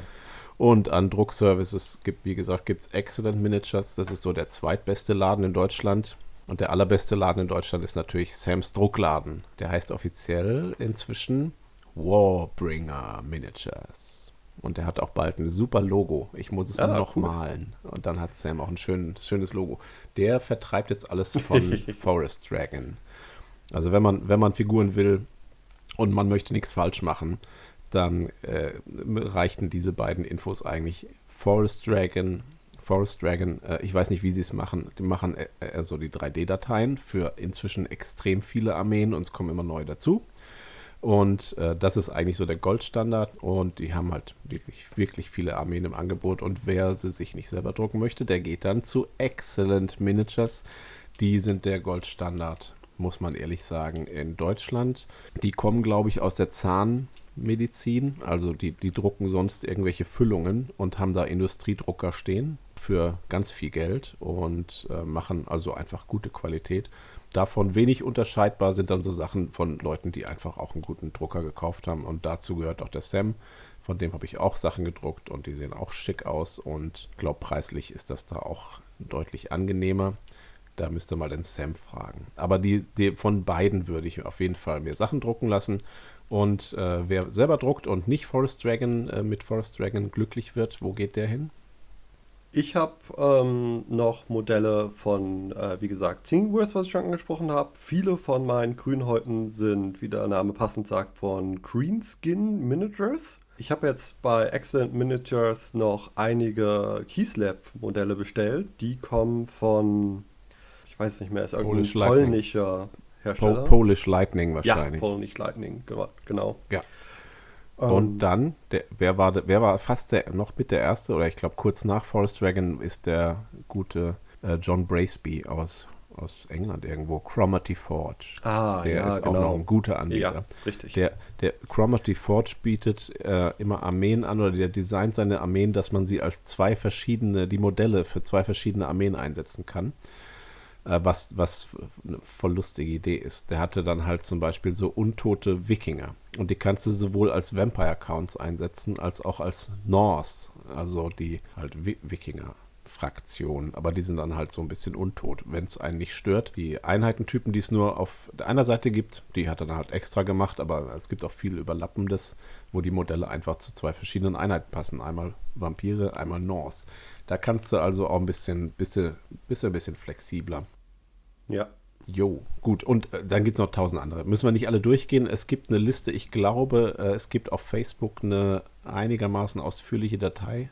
Und an Druckservices gibt, wie gesagt, gibt es Excellent Miniatures. Das ist so der zweitbeste Laden in Deutschland. Und der allerbeste Laden in Deutschland ist natürlich Sams Druckladen. Der heißt offiziell inzwischen Warbringer Miniatures. Und der hat auch bald ein super Logo. Ich muss es ja, nur noch cool. malen. Und dann hat Sam auch ein schön, schönes Logo. Der vertreibt jetzt alles von (laughs) Forest Dragon. Also wenn man, wenn man Figuren will und man möchte nichts falsch machen, dann äh, reichten diese beiden Infos eigentlich. Forest Dragon Forest Dragon, äh, ich weiß nicht, wie sie es machen. Die machen äh, äh so die 3D-Dateien für inzwischen extrem viele Armeen und es kommen immer neue dazu. Und äh, das ist eigentlich so der Goldstandard und die haben halt wirklich, wirklich viele Armeen im Angebot. Und wer sie sich nicht selber drucken möchte, der geht dann zu Excellent Miniatures. Die sind der Goldstandard, muss man ehrlich sagen, in Deutschland. Die kommen, glaube ich, aus der Zahn, Medizin. Also die, die drucken sonst irgendwelche Füllungen und haben da Industriedrucker stehen für ganz viel Geld und äh, machen also einfach gute Qualität. Davon wenig unterscheidbar sind dann so Sachen von Leuten, die einfach auch einen guten Drucker gekauft haben. Und dazu gehört auch der Sam. Von dem habe ich auch Sachen gedruckt und die sehen auch schick aus. Und ich glaube, preislich ist das da auch deutlich angenehmer. Da müsste mal den Sam fragen. Aber die, die von beiden würde ich auf jeden Fall mir Sachen drucken lassen. Und äh, wer selber druckt und nicht Forest Dragon äh, mit Forest Dragon glücklich wird, wo geht der hin? Ich habe ähm, noch Modelle von, äh, wie gesagt, Thingiverse, was ich schon angesprochen habe. Viele von meinen Grünhäuten sind, wie der Name passend sagt, von Greenskin Miniatures. Ich habe jetzt bei Excellent Miniatures noch einige Keyslab-Modelle bestellt. Die kommen von, ich weiß nicht mehr, ist irgendein polnischer Hersteller. Po Polish Lightning wahrscheinlich. Ja, Polish Lightning, genau. Ja. Und ähm, dann, der, wer, war, wer war fast der, noch mit der erste, oder ich glaube kurz nach Forest Dragon ist der gute äh, John Braceby aus, aus England irgendwo, Cromarty Forge. Ah, der ja, ist genau. auch noch ein guter Anbieter. Ja, richtig. Der, der Cromarty Forge bietet äh, immer Armeen an oder der designt seine Armeen, dass man sie als zwei verschiedene, die Modelle für zwei verschiedene Armeen einsetzen kann was, was eine voll lustige Idee ist. Der hatte dann halt zum Beispiel so untote Wikinger. Und die kannst du sowohl als Vampire-Accounts einsetzen, als auch als Norse, also die halt Wikinger. Fraktion, aber die sind dann halt so ein bisschen untot, wenn es einen nicht stört. Die Einheitentypen, die es nur auf einer Seite gibt, die hat er dann halt extra gemacht, aber es gibt auch viel Überlappendes, wo die Modelle einfach zu zwei verschiedenen Einheiten passen. Einmal Vampire, einmal Norse. Da kannst du also auch ein bisschen, bisschen, bisschen, bisschen flexibler. Ja. Jo, gut. Und äh, dann gibt es noch tausend andere. Müssen wir nicht alle durchgehen. Es gibt eine Liste, ich glaube, äh, es gibt auf Facebook eine einigermaßen ausführliche Datei,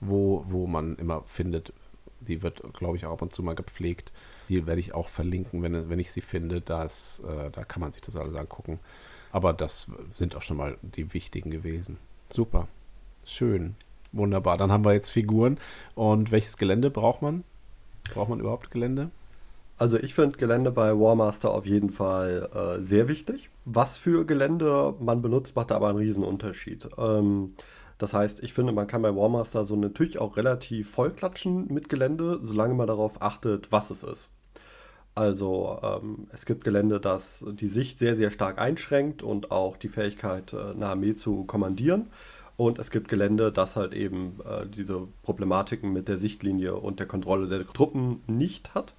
wo, wo man immer findet, die wird, glaube ich, auch ab und zu mal gepflegt. Die werde ich auch verlinken, wenn, wenn ich sie finde. Das, äh, da kann man sich das alles angucken. Aber das sind auch schon mal die wichtigen gewesen. Super. Schön. Wunderbar. Dann haben wir jetzt Figuren. Und welches Gelände braucht man? Braucht man überhaupt Gelände? Also ich finde Gelände bei Warmaster auf jeden Fall äh, sehr wichtig. Was für Gelände man benutzt, macht aber einen Riesenunterschied. Ähm, das heißt, ich finde, man kann bei Warmaster so natürlich auch relativ vollklatschen mit Gelände, solange man darauf achtet, was es ist. Also ähm, es gibt Gelände, das die Sicht sehr, sehr stark einschränkt und auch die Fähigkeit, äh, eine Armee zu kommandieren. Und es gibt Gelände, das halt eben äh, diese Problematiken mit der Sichtlinie und der Kontrolle der Truppen nicht hat.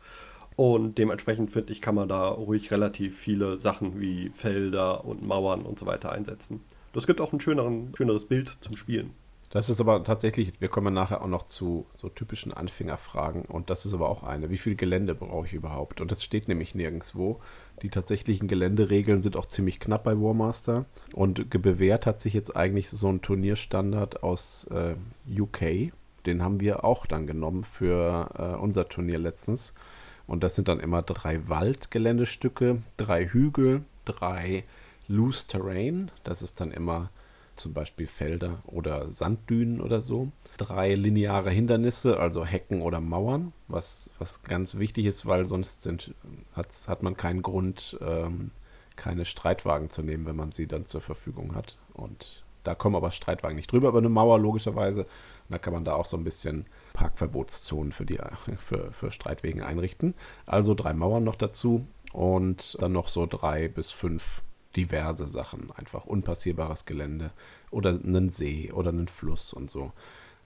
Und dementsprechend finde ich, kann man da ruhig relativ viele Sachen wie Felder und Mauern und so weiter einsetzen. Das gibt auch ein schöneren, schöneres Bild zum Spielen. Das ist aber tatsächlich, wir kommen nachher auch noch zu so typischen Anfängerfragen und das ist aber auch eine. Wie viel Gelände brauche ich überhaupt? Und das steht nämlich nirgendwo. Die tatsächlichen Geländeregeln sind auch ziemlich knapp bei Warmaster und bewährt hat sich jetzt eigentlich so ein Turnierstandard aus äh, UK. Den haben wir auch dann genommen für äh, unser Turnier letztens. Und das sind dann immer drei Waldgeländestücke, drei Hügel, drei Loose Terrain. Das ist dann immer zum Beispiel Felder oder Sanddünen oder so. Drei lineare Hindernisse, also Hecken oder Mauern, was, was ganz wichtig ist, weil sonst sind, hat, man keinen Grund, ähm, keine Streitwagen zu nehmen, wenn man sie dann zur Verfügung hat. Und da kommen aber Streitwagen nicht drüber, aber eine Mauer logischerweise. Und da kann man da auch so ein bisschen Parkverbotszonen für, die, für, für Streitwegen einrichten. Also drei Mauern noch dazu und dann noch so drei bis fünf diverse Sachen. Einfach unpassierbares Gelände oder einen See oder einen Fluss und so.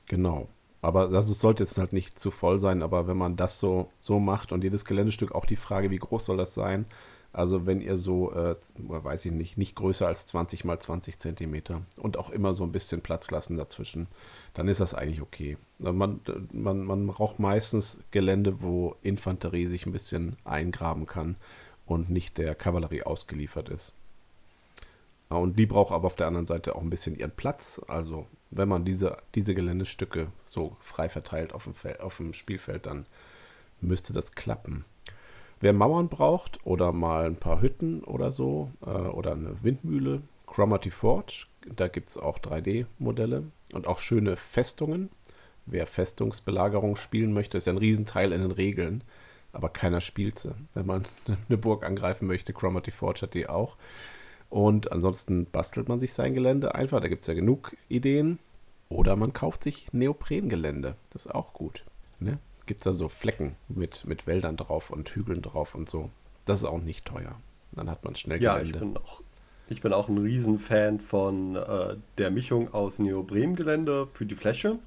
Genau. Aber das sollte jetzt halt nicht zu voll sein, aber wenn man das so, so macht und jedes Geländestück auch die Frage, wie groß soll das sein? Also wenn ihr so, äh, weiß ich nicht, nicht größer als 20 mal 20 Zentimeter und auch immer so ein bisschen Platz lassen dazwischen, dann ist das eigentlich okay. Man, man, man braucht meistens Gelände, wo Infanterie sich ein bisschen eingraben kann und nicht der Kavallerie ausgeliefert ist. Und die braucht aber auf der anderen Seite auch ein bisschen ihren Platz. Also wenn man diese, diese Geländestücke so frei verteilt auf dem, auf dem Spielfeld, dann müsste das klappen. Wer Mauern braucht oder mal ein paar Hütten oder so äh, oder eine Windmühle, Cromarty Forge, da gibt es auch 3D-Modelle und auch schöne Festungen. Wer Festungsbelagerung spielen möchte, ist ja ein Riesenteil in den Regeln, aber keiner spielt sie. Wenn man (laughs) eine Burg angreifen möchte, Cromarty Forge hat die auch. Und ansonsten bastelt man sich sein Gelände einfach. Da gibt es ja genug Ideen. Oder man kauft sich Neoprengelände. Das ist auch gut. Ne? Gibt da so Flecken mit, mit Wäldern drauf und Hügeln drauf und so. Das ist auch nicht teuer. Dann hat man schnell Ja, Gelände. ich bin auch, ich bin auch ein Riesenfan von äh, der Mischung aus Neoprengelände für die Fläche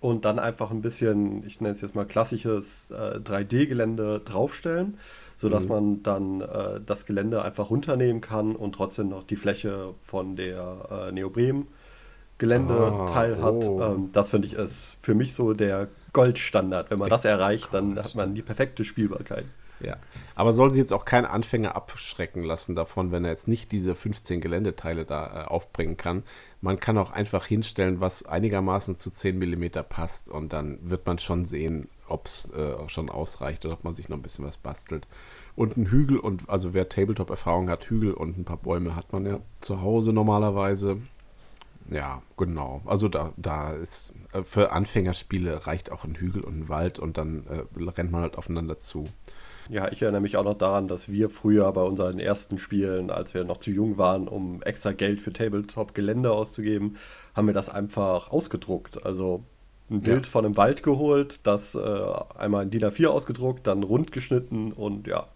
und dann einfach ein bisschen, ich nenne es jetzt mal klassisches äh, 3D-Gelände draufstellen, sodass Mhm. man dann äh, das Gelände einfach runternehmen kann und trotzdem noch die Fläche von der äh, Neopren-Gelände-Teil Ah, hat. oh. Ähm, das finde ich ist für mich so der Goldstandard. Wenn man das erreicht, dann hat man die perfekte Spielbarkeit. Ja, aber soll sich jetzt auch kein Anfänger abschrecken lassen davon, wenn er jetzt nicht diese 15 Geländeteile da äh, aufbringen kann. Man kann auch einfach hinstellen, was einigermaßen zu 10 mm passt und dann wird man schon sehen, ob es äh, auch schon ausreicht oder ob man sich noch ein bisschen was bastelt. Und ein Hügel und also wer Tabletop-Erfahrung hat, Hügel und ein paar Bäume hat man ja zu Hause normalerweise. Ja, genau. Also da, da ist äh, für Anfängerspiele reicht auch ein Hügel und ein Wald und dann äh, rennt man halt aufeinander zu. Ja, ich erinnere mich auch noch daran, dass wir früher bei unseren ersten Spielen, als wir noch zu jung waren, um extra Geld für Tabletop-Gelände auszugeben, haben wir das einfach ausgedruckt. Also ein Bild von einem Wald geholt, das äh, einmal in DIN A4 ausgedruckt, dann rund geschnitten und ja,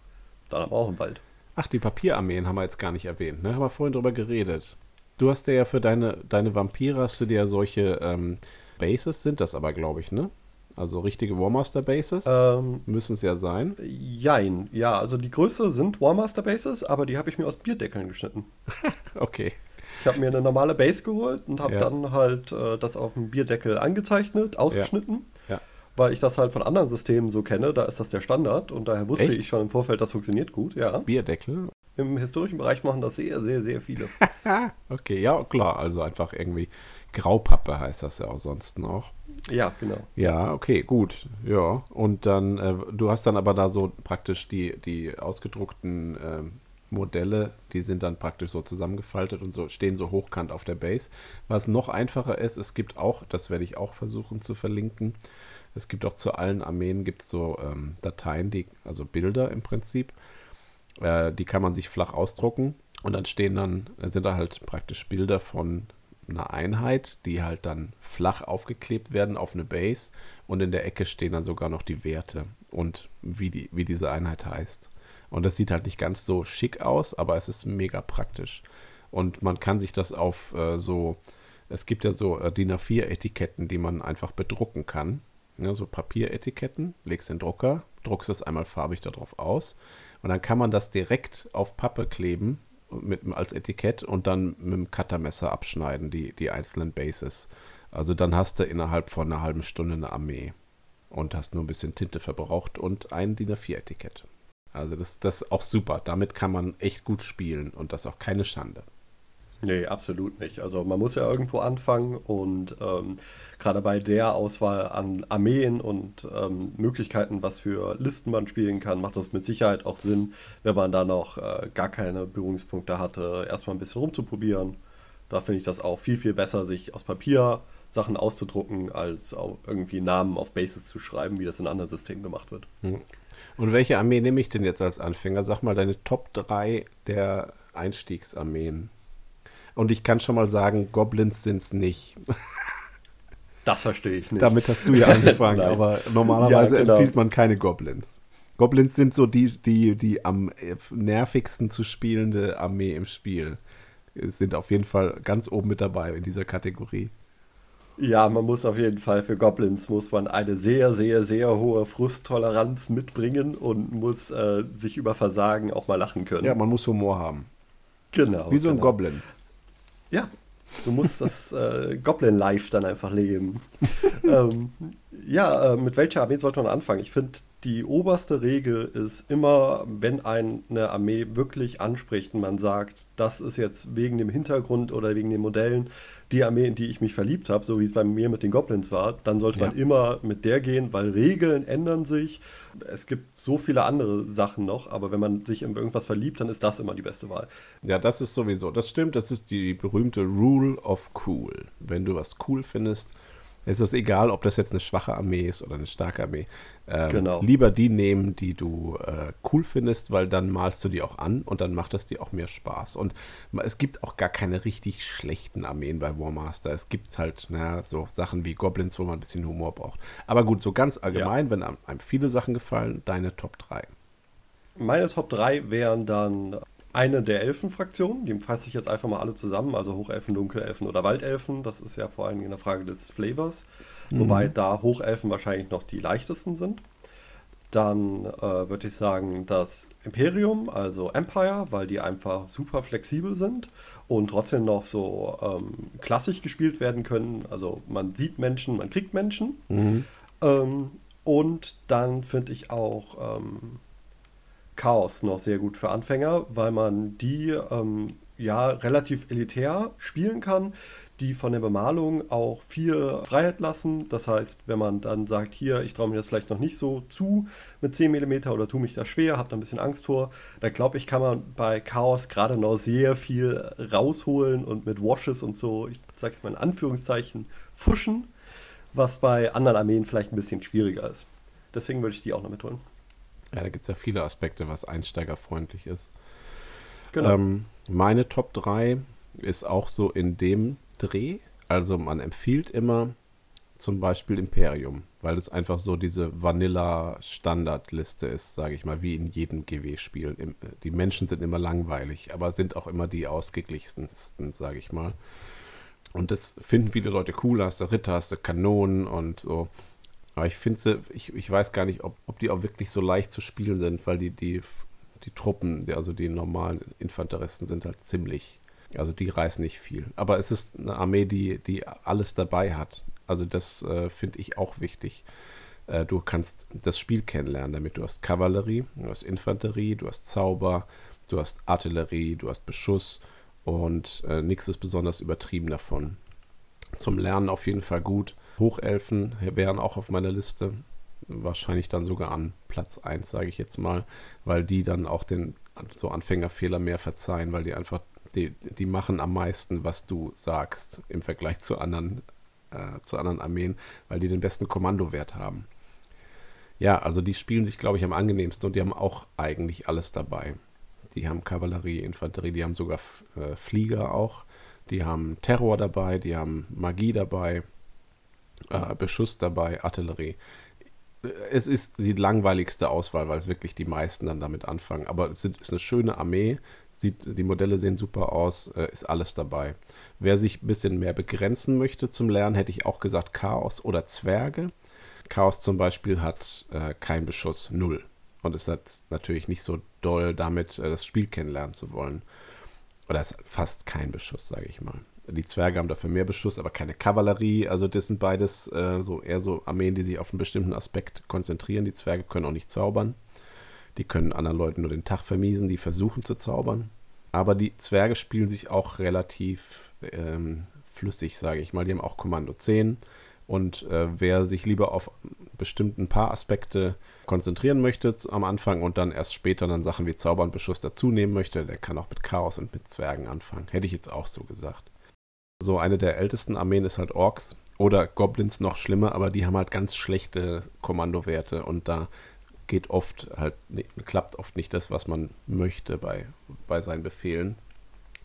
dann haben wir auch einen Wald. Ach, die Papierarmeen haben wir jetzt gar nicht erwähnt, ne? Haben wir vorhin drüber geredet. Du hast ja für deine, deine Vampire hast du dir ja solche ähm, Bases, sind das aber, glaube ich, ne? Also richtige Warmaster Bases Ähm, müssen es ja sein. jein, ja, also die Größe sind Warmaster Bases, aber die habe ich mir aus Bierdeckeln geschnitten. (laughs) Okay. Ich habe mir eine normale Base geholt und habe Ja. dann halt äh, das auf dem Bierdeckel angezeichnet, ausgeschnitten. Ja. Weil ich das halt von anderen Systemen so kenne, da ist das der Standard und daher wusste Echt? ich schon im Vorfeld, das funktioniert gut, ja. Bierdeckel. Im historischen Bereich machen das sehr, sehr, sehr viele. (laughs) Okay, ja, klar. Also einfach irgendwie Graupappe heißt das ja auch sonst noch. ja, genau. Ja, okay, gut. Ja. Und dann, äh, du hast dann aber da so praktisch die, die ausgedruckten ähm, Modelle, die sind dann praktisch so zusammengefaltet und so stehen so hochkant auf der Base. Was noch einfacher ist, es gibt auch, das werde ich auch versuchen zu verlinken, es gibt auch zu allen Armeen gibt so ähm, Dateien, die, also Bilder im Prinzip, äh, die kann man sich flach ausdrucken und dann stehen dann, äh, sind da halt praktisch Bilder von einer Einheit, die halt dann flach aufgeklebt werden auf eine Base und in der Ecke stehen dann sogar noch die Werte und wie, die, wie diese Einheit heißt. Und das sieht halt nicht ganz so schick aus, aber es ist mega praktisch. Und man kann sich das auf äh, so, es gibt ja so äh, DIN A4-Etiketten, die man einfach bedrucken kann. Ja, so Papieretiketten, legst den Drucker, druckst es einmal farbig darauf aus und dann kann man das direkt auf Pappe kleben mit, als Etikett und dann mit dem Cuttermesser abschneiden, die, die einzelnen Bases. Also dann hast du innerhalb von einer halben Stunde eine Armee und hast nur ein bisschen Tinte verbraucht und ein DIN A4-Etikett. Also das, das ist auch super. Damit kann man echt gut spielen und das ist auch keine Schande. Nee, absolut nicht. Also man muss ja irgendwo anfangen und ähm, gerade bei der Auswahl an Armeen und ähm, Möglichkeiten, was für Listen man spielen kann, macht das mit Sicherheit auch Sinn, wenn man da noch äh, gar keine Berührungspunkte hatte, erstmal ein bisschen rumzuprobieren. Da finde ich das auch viel, viel besser, sich aus Papier Sachen auszudrucken, als irgendwie Namen auf Bases zu schreiben, wie das in anderen Systemen gemacht wird. Und welche Armee nehme ich denn jetzt als Anfänger? Sag mal deine Top 3 der Einstiegsarmeen. Und ich kann schon mal sagen, Goblins sind es nicht. Das verstehe ich nicht. Damit hast du ja (laughs) angefangen, aber normalerweise Ja, genau. empfiehlt man keine Goblins. Goblins sind so die, die, die am nervigsten zu spielende Armee im Spiel. Sind auf jeden Fall ganz oben mit dabei in dieser Kategorie. Ja, man muss auf jeden Fall für Goblins muss man eine sehr, sehr, sehr hohe Frusttoleranz mitbringen und muss äh, sich über Versagen auch mal lachen können. Ja, man muss Humor haben. genau. Wie so ein genau. Goblin. Ja, du musst das äh, Goblin-Life dann einfach leben. (laughs) ähm, ja, äh, mit welcher Armee sollte man anfangen? Ich finde, die oberste Regel ist immer, wenn eine Armee wirklich anspricht und man sagt, das ist jetzt wegen dem Hintergrund oder wegen den Modellen die Armee, in die ich mich verliebt habe, so wie es bei mir mit den Goblins war, dann sollte man Ja. immer mit der gehen, weil Regeln ändern sich. Es gibt so viele andere Sachen noch, aber wenn man sich in irgendwas verliebt, dann ist das immer die beste Wahl. Ja, das ist sowieso. Das stimmt, das ist die berühmte Rule of Cool. Wenn du was cool findest, Es ist egal, ob das jetzt eine schwache Armee ist oder eine starke Armee. Ähm, Genau. Lieber die nehmen, die du äh, cool findest, weil dann malst du die auch an und dann macht das dir auch mehr Spaß. Und es gibt auch gar keine richtig schlechten Armeen bei Warmaster. Es gibt halt na, so Sachen wie Goblins, wo man ein bisschen Humor braucht. Aber gut, so ganz allgemein, wenn einem einem viele Sachen gefallen, deine Top 3. Meine Top 3 wären dann eine der Elfenfraktionen, die fasse ich jetzt einfach mal alle zusammen, also Hochelfen, Dunkelelfen oder Waldelfen. Das ist ja vor allem eine Frage des Flavors, wobei da Hochelfen wahrscheinlich noch die leichtesten sind. Dann äh, würde ich sagen das Imperium, also Empire, weil die einfach super flexibel sind und trotzdem noch so ähm, klassisch gespielt werden können. Also man sieht Menschen, man kriegt Menschen. Ähm, und dann finde ich auch ähm, Chaos noch sehr gut für Anfänger, weil man die ähm, ja relativ elitär spielen kann, die von der Bemalung auch viel Freiheit lassen. Das heißt, wenn man dann sagt, hier, ich traue mir das vielleicht noch nicht so zu mit 10 mm oder tue mich da schwer, habe da ein bisschen Angst vor, da glaube ich, kann man bei Chaos gerade noch sehr viel rausholen und mit Washes und so, ich sage es mal in Anführungszeichen, fuschen, was bei anderen Armeen vielleicht ein bisschen schwieriger ist. Deswegen würde ich die auch noch mitholen. Ja, da gibt es ja viele Aspekte, was einsteigerfreundlich ist. Genau. Ähm, meine Top 3 ist auch so in dem Dreh. Also man empfiehlt immer zum Beispiel Imperium, weil es einfach so diese Vanilla-Standardliste ist, sage ich mal, wie in jedem GW-Spiel. Äh, Die Menschen sind immer langweilig, aber sind auch immer die ausgeglichensten, sage ich mal. Und das finden viele Leute cool. Hast du Ritter, hast du Kanonen und so. Aber ich finde sie, ich, ich weiß gar nicht, ob, ob die auch wirklich so leicht zu spielen sind, weil die, die, die Truppen, die, also die normalen Infanteristen sind halt ziemlich, also die reißen nicht viel. Aber es ist eine Armee, die, die alles dabei hat. Also das äh, finde ich auch wichtig. Äh, du kannst das Spiel kennenlernen damit. Du hast Kavallerie, du hast Infanterie, du hast Zauber, du hast Artillerie, du hast Beschuss und äh, nichts ist besonders übertrieben davon. Zum Lernen auf jeden Fall gut. Hochelfen wären auch auf meiner Liste. Wahrscheinlich dann sogar an Platz 1, sage ich jetzt mal, weil die dann auch den so Anfängerfehler mehr verzeihen, weil die einfach, die, die machen am meisten, was du sagst im Vergleich zu anderen, äh, zu anderen Armeen, weil die den besten Kommandowert haben. Ja, also die spielen sich, glaube ich, am angenehmsten und die haben auch eigentlich alles dabei. Die haben Kavallerie, Infanterie, die haben sogar äh, Flieger auch. Die haben Terror dabei, die haben Magie dabei, äh, Beschuss dabei, Artillerie. Es ist die langweiligste Auswahl, weil es wirklich die meisten dann damit anfangen. Aber es ist eine schöne Armee. Sieht, die Modelle sehen super aus, äh, ist alles dabei. Wer sich ein bisschen mehr begrenzen möchte zum Lernen, hätte ich auch gesagt Chaos oder Zwerge. Chaos zum Beispiel hat äh, kein Beschuss, null. Und ist jetzt natürlich nicht so doll damit, äh, das Spiel kennenlernen zu wollen. Oder es hat fast kein Beschuss, sage ich mal. Die Zwerge haben dafür mehr Beschuss, aber keine Kavallerie. Also das sind beides äh, so eher so Armeen, die sich auf einen bestimmten Aspekt konzentrieren. Die Zwerge können auch nicht zaubern. Die können anderen Leuten nur den Tag vermiesen, die versuchen zu zaubern. Aber die Zwerge spielen sich auch relativ ähm, flüssig, sage ich mal. Die haben auch Kommando 10. Und äh, wer sich lieber auf bestimmten paar Aspekte konzentrieren möchte am Anfang und dann erst später dann Sachen wie Zauber und Beschuss dazu nehmen möchte, der kann auch mit Chaos und mit Zwergen anfangen. Hätte ich jetzt auch so gesagt. So eine der ältesten Armeen ist halt Orks oder Goblins noch schlimmer, aber die haben halt ganz schlechte Kommandowerte und da geht oft halt, ni- klappt oft nicht das, was man möchte bei, bei seinen Befehlen.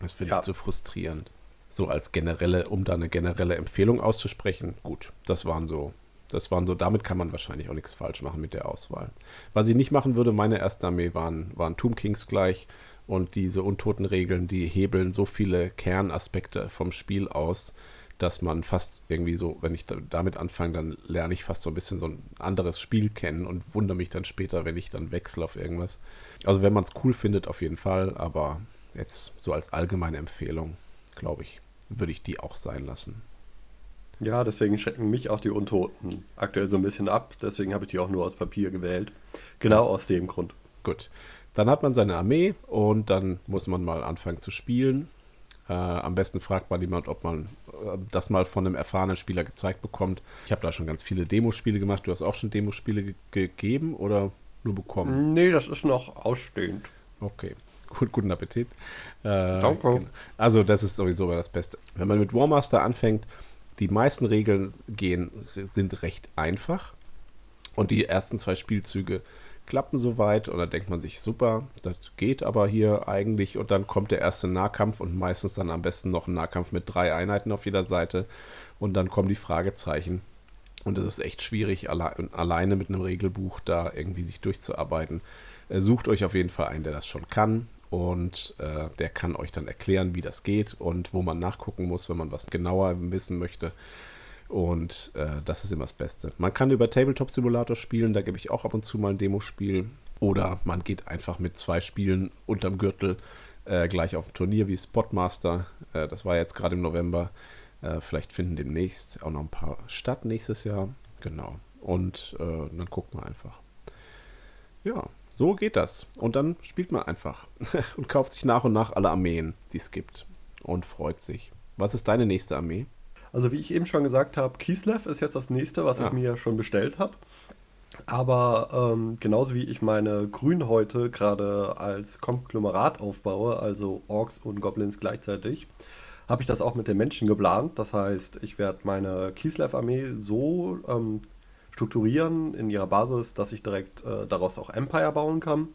Das finde Ja. ich zu frustrierend. So als generelle, um da eine generelle Empfehlung auszusprechen, gut, das waren so, das waren so, damit kann man wahrscheinlich auch nichts falsch machen mit der Auswahl. Was ich nicht machen würde, meine erste Armee waren, waren Tomb Kings gleich und diese Untotenregeln, die hebeln so viele Kernaspekte vom Spiel aus, dass man fast irgendwie so, wenn ich da, damit anfange, dann lerne ich fast so ein bisschen so ein anderes Spiel kennen und wundere mich dann später, wenn ich dann wechsle auf irgendwas. Also wenn man es cool findet, auf jeden Fall, aber jetzt so als allgemeine Empfehlung, glaube ich, würde ich die auch sein lassen. Ja, deswegen schrecken mich auch die Untoten aktuell so ein bisschen ab. Deswegen habe ich die auch nur aus Papier gewählt. Genau aus dem Grund. Gut. Dann hat man seine Armee und dann muss man mal anfangen zu spielen. Äh, am besten fragt man jemand, ob man äh, das mal von einem erfahrenen Spieler gezeigt bekommt. Ich habe da schon ganz viele Demospiele gemacht. Du hast auch schon Demospiele ge gegeben oder nur bekommen? Nee, das ist noch ausstehend. Okay. (laughs) Gut, guten Appetit. Äh, Danke. genau. Also, das ist sowieso das Beste. Wenn man mit Warmaster anfängt, die meisten Regeln gehen, sind recht einfach. Und die ersten zwei Spielzüge klappen soweit und dann denkt man sich, super, das geht aber hier eigentlich und dann kommt der erste Nahkampf und meistens dann am besten noch ein Nahkampf mit drei Einheiten auf jeder Seite und dann kommen die Fragezeichen und es ist echt schwierig, alle, alleine mit einem Regelbuch da irgendwie sich durchzuarbeiten. Äh, sucht euch auf jeden Fall einen, der das schon kann und äh, der kann euch dann erklären, wie das geht und wo man nachgucken muss, wenn man was genauer wissen möchte. Und äh, das ist immer das Beste. Man kann über Tabletop Simulator spielen, da gebe ich auch ab und zu mal ein Demospiel. Oder man geht einfach mit zwei Spielen unterm Gürtel äh, gleich auf ein Turnier wie Spotmaster. Äh, das war jetzt gerade im November. Äh, vielleicht finden demnächst auch noch ein paar statt nächstes Jahr. Genau. Und äh, dann guckt man einfach. Ja, so geht das. Und dann spielt man einfach (laughs) und kauft sich nach und nach alle Armeen, die es gibt. Und freut sich. Was ist deine nächste Armee? Also wie ich eben schon gesagt habe, Kislev ist jetzt das nächste, was ja. ich mir schon bestellt habe. Aber ähm, genauso wie ich meine Grünhäute gerade als Konglomerat aufbaue, also Orks und Goblins gleichzeitig, habe ich das auch mit den Menschen geplant. Das heißt, ich werde meine Kislev-Armee so ähm, strukturieren in ihrer Basis, dass ich direkt äh, daraus auch Empire bauen kann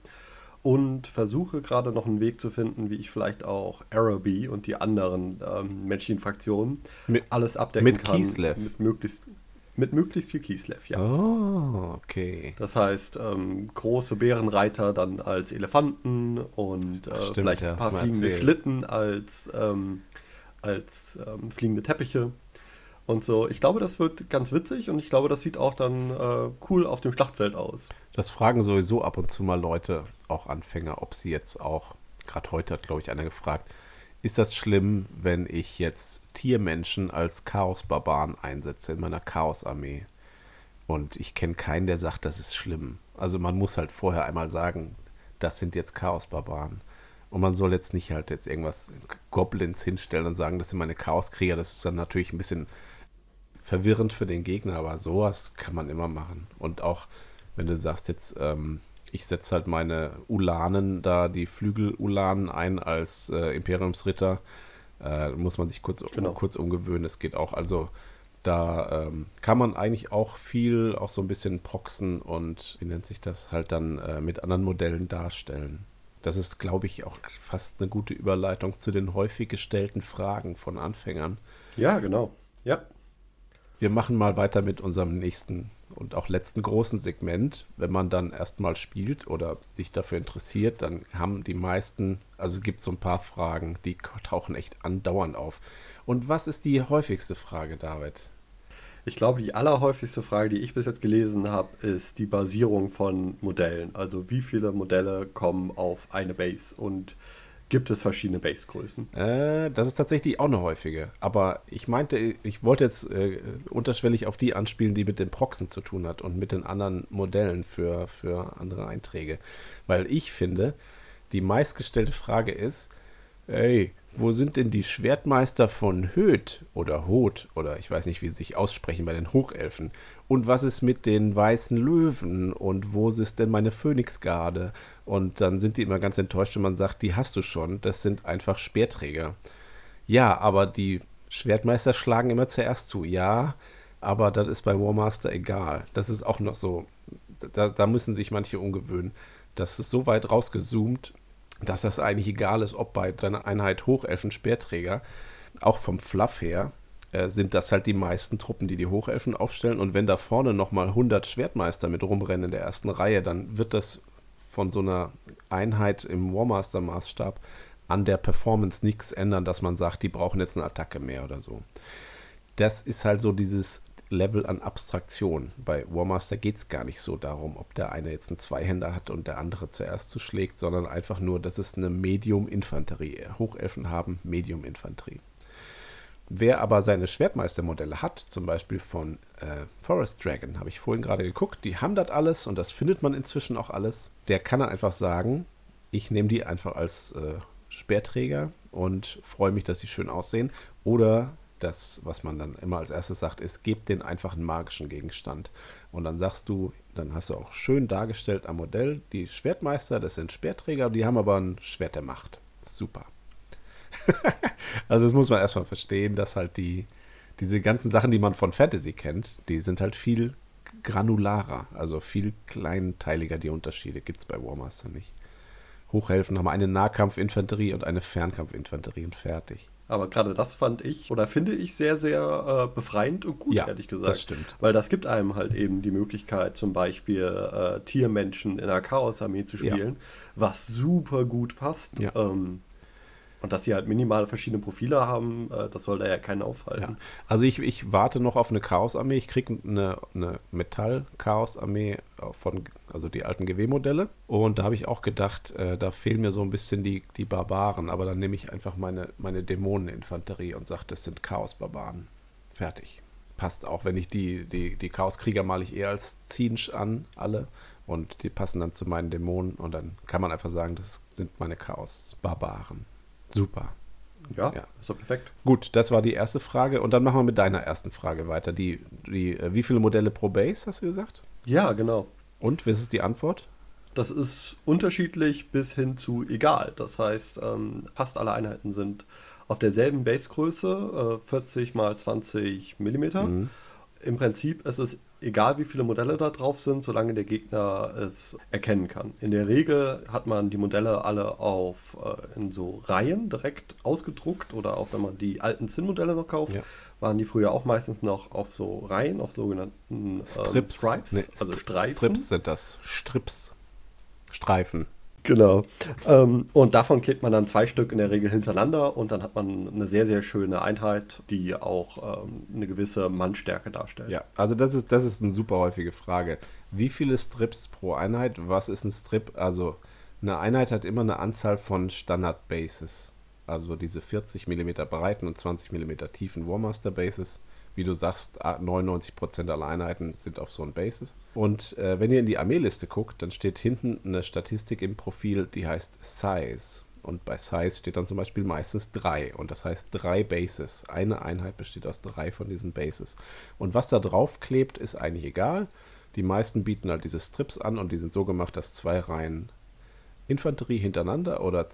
und versuche gerade noch einen Weg zu finden, wie ich vielleicht auch Araby und die anderen ähm, menschlichen Fraktionen mit, alles abdecken mit kann. Kislev. Mit möglichst, mit möglichst viel Kislev, ja. Oh, okay. Das heißt, ähm, große Bärenreiter dann als Elefanten und äh, Stimmt, vielleicht ein paar fliegende erzählt. Schlitten als, ähm, als ähm, fliegende Teppiche und so. Ich glaube, das wird ganz witzig und ich glaube, das sieht auch dann äh, cool auf dem Schlachtfeld aus. Das fragen sowieso ab und zu mal Leute, auch Anfänger, ob sie jetzt auch, gerade heute hat, glaube ich, einer gefragt, ist das schlimm, wenn ich jetzt Tiermenschen als Chaos-Barbaren einsetze in meiner Chaos-Armee? Und ich kenne keinen, der sagt, das ist schlimm. Also man muss halt vorher einmal sagen, das sind jetzt Chaos-Barbaren. Und man soll jetzt nicht halt jetzt irgendwas Goblins hinstellen und sagen, das sind meine Chaoskrieger. Das ist dann natürlich ein bisschen verwirrend für den Gegner, aber sowas kann man immer machen. Und auch wenn du sagst, jetzt, ähm, ich setze halt meine Ulanen da, die Flügel-Ulanen ein als äh, Imperiumsritter, äh, muss man sich kurz, genau. kurz umgewöhnen. Es geht auch, also da ähm, kann man eigentlich auch viel, auch so ein bisschen proxen und, wie nennt sich das, halt dann äh, mit anderen Modellen darstellen. Das ist, glaube ich, auch fast eine gute Überleitung zu den häufig gestellten Fragen von Anfängern. Ja, genau. Ja. Wir machen mal weiter mit unserem nächsten und auch letzten großen Segment. Wenn man dann erstmal spielt oder sich dafür interessiert, dann haben die meisten, also gibt es so ein paar Fragen, die tauchen echt andauernd auf. Und was ist die häufigste Frage, David? Ich glaube, die allerhäufigste Frage, die ich bis jetzt gelesen habe, ist die Basierung von Modellen. Also wie viele Modelle kommen auf eine Base und gibt es verschiedene Basegrößen? Äh, das ist tatsächlich auch eine häufige. Aber ich meinte, ich wollte jetzt äh, unterschwellig auf die anspielen, die mit den Proxen zu tun hat und mit den anderen Modellen für, für andere Einträge. Weil ich finde, die meistgestellte Frage ist, ey, wo sind denn die Schwertmeister von Höth oder Hoth oder ich weiß nicht, wie sie sich aussprechen bei den Hochelfen? Und was ist mit den weißen Löwen? Und wo ist denn meine Phönixgarde? Und dann sind die immer ganz enttäuscht, wenn man sagt, die hast du schon. Das sind einfach Speerträger. Ja, aber die Schwertmeister schlagen immer zuerst zu. Ja, aber das ist bei Warmaster egal. Das ist auch noch so. Da, da müssen sich manche umgewöhnen. Das ist so weit rausgezoomt, dass das eigentlich egal ist, ob bei deiner Einheit Hochelfen Speerträger, auch vom Fluff her, äh, sind das halt die meisten Truppen, die die Hochelfen aufstellen. Und wenn da vorne nochmal 100 Schwertmeister mit rumrennen in der ersten Reihe, dann wird das von so einer Einheit im Warmaster-Maßstab an der Performance nichts ändern, dass man sagt, die brauchen jetzt eine Attacke mehr oder so. Das ist halt so dieses Level an Abstraktion. Bei Warmaster geht es gar nicht so darum, ob der eine jetzt einen Zweihänder hat und der andere zuerst zuschlägt, sondern einfach nur, dass es eine Medium-Infanterie. Hochelfen haben Medium-Infanterie. Wer aber seine Schwertmeistermodelle hat, zum Beispiel von äh, Forest Dragon, habe ich vorhin gerade geguckt, die haben das alles und das findet man inzwischen auch alles. Der kann dann einfach sagen, ich nehme die einfach als äh, Speerträger und freue mich, dass sie schön aussehen. Oder das, was man dann immer als erstes sagt, ist, gebt den einfach einen magischen Gegenstand. Und dann sagst du, dann hast du auch schön dargestellt am Modell, die Schwertmeister, das sind Speerträger, die haben aber ein Schwert der Macht. Super. (laughs) also das muss man erstmal verstehen, dass halt die, diese ganzen Sachen, die man von Fantasy kennt, die sind halt viel granularer, also viel kleinteiliger, die Unterschiede gibt es bei Warmaster nicht. Hochhelfen haben eine Nahkampfinfanterie und eine Fernkampfinfanterie und fertig. Aber gerade das fand ich oder finde ich sehr, sehr äh, befreiend und gut, ja, ehrlich gesagt. Das stimmt. Weil das gibt einem halt eben die Möglichkeit, zum Beispiel äh, Tiermenschen in einer Chaosarmee zu spielen, ja. was super gut passt. Ja. Ähm, und dass sie halt minimal verschiedene Profile haben, äh, das soll da ja keinen aufhalten. Ja. Also ich, ich warte noch auf eine Chaos-Armee. Ich kriege eine, eine Metall-Chaos-Armee von, also die alten GW-Modelle. Und da habe ich auch gedacht, äh, da fehlen mir so ein bisschen die, die Barbaren. Aber dann nehme ich einfach meine, meine Dämoneninfanterie und sage, das sind Chaos-Barbaren. Fertig. Passt auch, wenn ich die, die, die Chaos-Krieger male ich eher als Zinsch an, alle. Und die passen dann zu meinen Dämonen. Und dann kann man einfach sagen, das sind meine Chaos-Barbaren. Super. Ja, ja, ist doch perfekt. Gut, das war die erste Frage. Und dann machen wir mit deiner ersten Frage weiter. Die, die, äh, wie viele Modelle pro Base, hast du gesagt? Ja, genau. Und, was ist die Antwort? Das ist unterschiedlich bis hin zu egal. Das heißt, ähm, fast alle Einheiten sind auf derselben Basegröße, äh, 40 mal 20 Millimeter. Mhm. Im Prinzip ist es egal wie viele Modelle da drauf sind, solange der Gegner es erkennen kann. In der Regel hat man die Modelle alle auf äh, in so Reihen direkt ausgedruckt oder auch wenn man die alten Zinn-Modelle noch kauft, ja. waren die früher auch meistens noch auf so Reihen, auf sogenannten ähm, Strips, Stripes, nee, also Streifen. Strips sind das, Strips, Streifen. Genau. Ähm, und davon klebt man dann zwei Stück in der Regel hintereinander und dann hat man eine sehr, sehr schöne Einheit, die auch ähm, eine gewisse Mannstärke darstellt. Ja, also das ist, das ist eine super häufige Frage. Wie viele Strips pro Einheit? Was ist ein Strip? Also eine Einheit hat immer eine Anzahl von Standard-Bases. Also diese 40 mm breiten und 20 mm tiefen Warmaster Bases wie du sagst, 99% aller Einheiten sind auf so einem Basis. Und äh, wenn ihr in die Armeeliste guckt, dann steht hinten eine Statistik im Profil, die heißt Size. Und bei Size steht dann zum Beispiel meistens drei. Und das heißt drei Bases. Eine Einheit besteht aus drei von diesen Bases. Und was da drauf klebt, ist eigentlich egal. Die meisten bieten halt diese Strips an und die sind so gemacht, dass zwei Reihen Infanterie hintereinander oder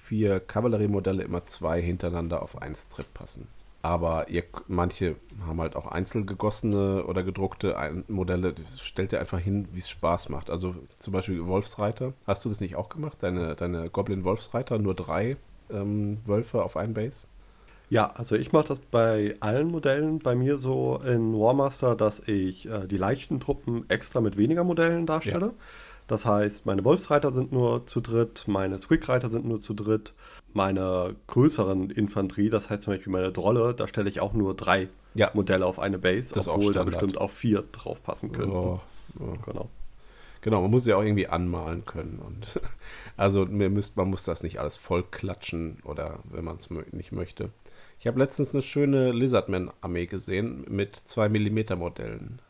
vier Kavalleriemodelle immer zwei hintereinander auf einen Strip passen. Aber ihr, manche haben halt auch einzeln gegossene oder gedruckte Modelle. Stellt ihr einfach hin, wie es Spaß macht. Also zum Beispiel Wolfsreiter. Hast du das nicht auch gemacht? Deine, deine Goblin-Wolfsreiter, nur drei ähm, Wölfe auf einen Base? Ja, also ich mache das bei allen Modellen bei mir so in Warmaster, dass ich äh, die leichten Truppen extra mit weniger Modellen darstelle. Ja. Das heißt, meine Wolfsreiter sind nur zu dritt, meine Squig-Reiter sind nur zu dritt, meine größeren Infanterie, das heißt zum Beispiel meine Drolle, da stelle ich auch nur drei ja. Modelle auf eine Base, das obwohl da bestimmt auch vier drauf passen können. Oh, oh. Genau. Genau, man muss ja auch irgendwie anmalen können. Und (laughs) also man muss, man muss das nicht alles voll klatschen oder wenn man es nicht möchte. Ich habe letztens eine schöne Lizardman-Armee gesehen mit 2 mm Modellen.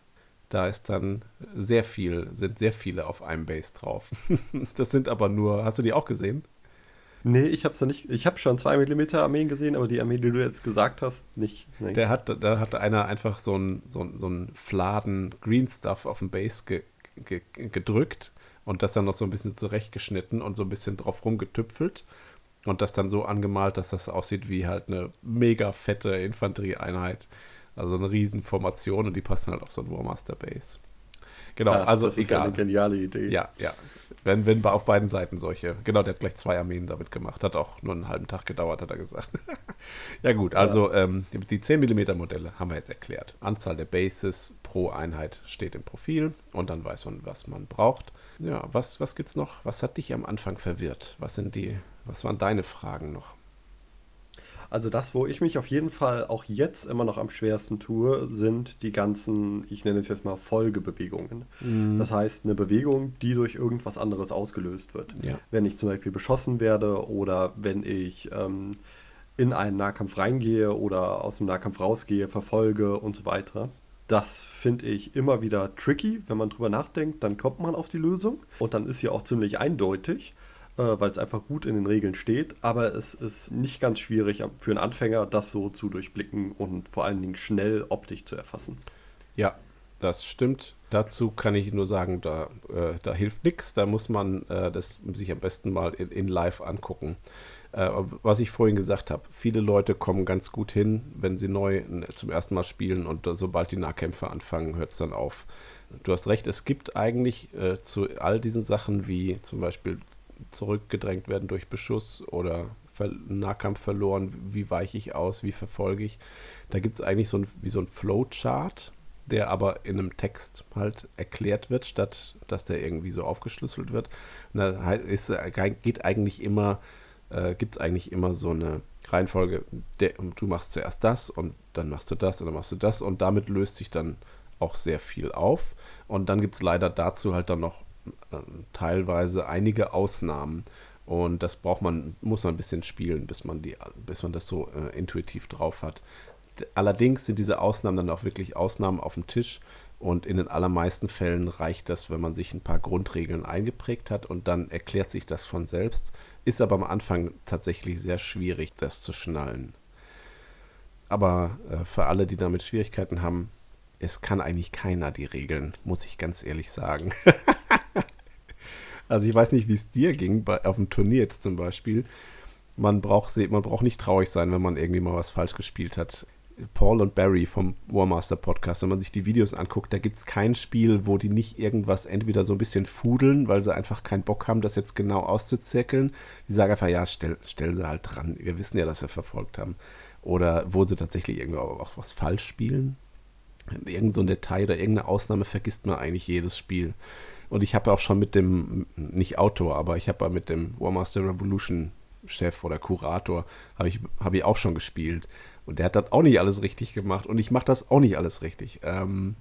Da ist dann sehr viel, sind sehr viele auf einem Base drauf. (laughs) das sind aber nur, hast du die auch gesehen? Nee, ich habe nicht. Ich habe schon 2 mm Armeen gesehen, aber die Armee, die du jetzt gesagt hast, nicht. Nee. Der hat, da hatte einer einfach so einen so so ein Fladen Green Stuff auf dem Base ge, ge, gedrückt und das dann noch so ein bisschen zurechtgeschnitten und so ein bisschen drauf rumgetüpfelt und das dann so angemalt, dass das aussieht wie halt eine mega fette Infanterieeinheit. Also eine Riesenformation und die passen halt auf so ein Warmaster Base. Genau, ja, also das ist egal. Ja eine geniale Idee. Ja, ja. Wenn, wenn auf beiden Seiten solche. Genau, der hat gleich zwei Armeen damit gemacht. Hat auch nur einen halben Tag gedauert, hat er gesagt. (laughs) ja, gut, also ja. Ähm, die 10 mm Modelle haben wir jetzt erklärt. Anzahl der Bases pro Einheit steht im Profil und dann weiß man, was man braucht. Ja, was, was gibt's noch? Was hat dich am Anfang verwirrt? Was sind die, was waren deine Fragen noch? Also das, wo ich mich auf jeden Fall auch jetzt immer noch am schwersten tue, sind die ganzen, ich nenne es jetzt mal Folgebewegungen. Mhm. Das heißt, eine Bewegung, die durch irgendwas anderes ausgelöst wird. Ja. Wenn ich zum Beispiel beschossen werde oder wenn ich ähm, in einen Nahkampf reingehe oder aus dem Nahkampf rausgehe, verfolge und so weiter. Das finde ich immer wieder tricky. Wenn man drüber nachdenkt, dann kommt man auf die Lösung. Und dann ist sie auch ziemlich eindeutig weil es einfach gut in den Regeln steht. Aber es ist nicht ganz schwierig für einen Anfänger, das so zu durchblicken und vor allen Dingen schnell optisch zu erfassen. Ja, das stimmt. Dazu kann ich nur sagen, da, äh, da hilft nichts. Da muss man äh, das sich am besten mal in, in live angucken. Äh, was ich vorhin gesagt habe, viele Leute kommen ganz gut hin, wenn sie neu äh, zum ersten Mal spielen und sobald die Nahkämpfe anfangen, hört es dann auf. Du hast recht, es gibt eigentlich äh, zu all diesen Sachen wie zum Beispiel zurückgedrängt werden durch Beschuss oder Nahkampf verloren, wie weiche ich aus, wie verfolge ich. Da gibt es eigentlich so ein, wie so ein Flowchart, der aber in einem Text halt erklärt wird, statt dass der irgendwie so aufgeschlüsselt wird. Und da ist, äh, geht eigentlich immer, äh, gibt es eigentlich immer so eine Reihenfolge, der, du machst zuerst das und dann machst du das und dann machst du das und damit löst sich dann auch sehr viel auf. Und dann gibt es leider dazu halt dann noch teilweise einige Ausnahmen. Und das braucht man, muss man ein bisschen spielen, bis man die, bis man das so äh, intuitiv drauf hat. Allerdings sind diese Ausnahmen dann auch wirklich Ausnahmen auf dem Tisch und in den allermeisten Fällen reicht das, wenn man sich ein paar Grundregeln eingeprägt hat und dann erklärt sich das von selbst. Ist aber am Anfang tatsächlich sehr schwierig, das zu schnallen. Aber äh, für alle, die damit Schwierigkeiten haben, es kann eigentlich keiner die Regeln, muss ich ganz ehrlich sagen. (laughs) also ich weiß nicht, wie es dir ging, bei, auf dem Turnier jetzt zum Beispiel. Man braucht, man braucht nicht traurig sein, wenn man irgendwie mal was falsch gespielt hat. Paul und Barry vom Warmaster Podcast, wenn man sich die Videos anguckt, da gibt es kein Spiel, wo die nicht irgendwas entweder so ein bisschen fudeln, weil sie einfach keinen Bock haben, das jetzt genau auszuzirkeln. Die sagen einfach, ja, stell, stell sie halt dran. Wir wissen ja, dass sie verfolgt haben. Oder wo sie tatsächlich irgendwie auch was falsch spielen. Irgend so ein Detail oder irgendeine Ausnahme vergisst man eigentlich jedes Spiel. Und ich habe auch schon mit dem, nicht Autor, aber ich habe mit dem Warmaster Revolution Chef oder Kurator, habe ich, hab ich auch schon gespielt. Und der hat das auch nicht alles richtig gemacht und ich mache das auch nicht alles richtig. Ähm,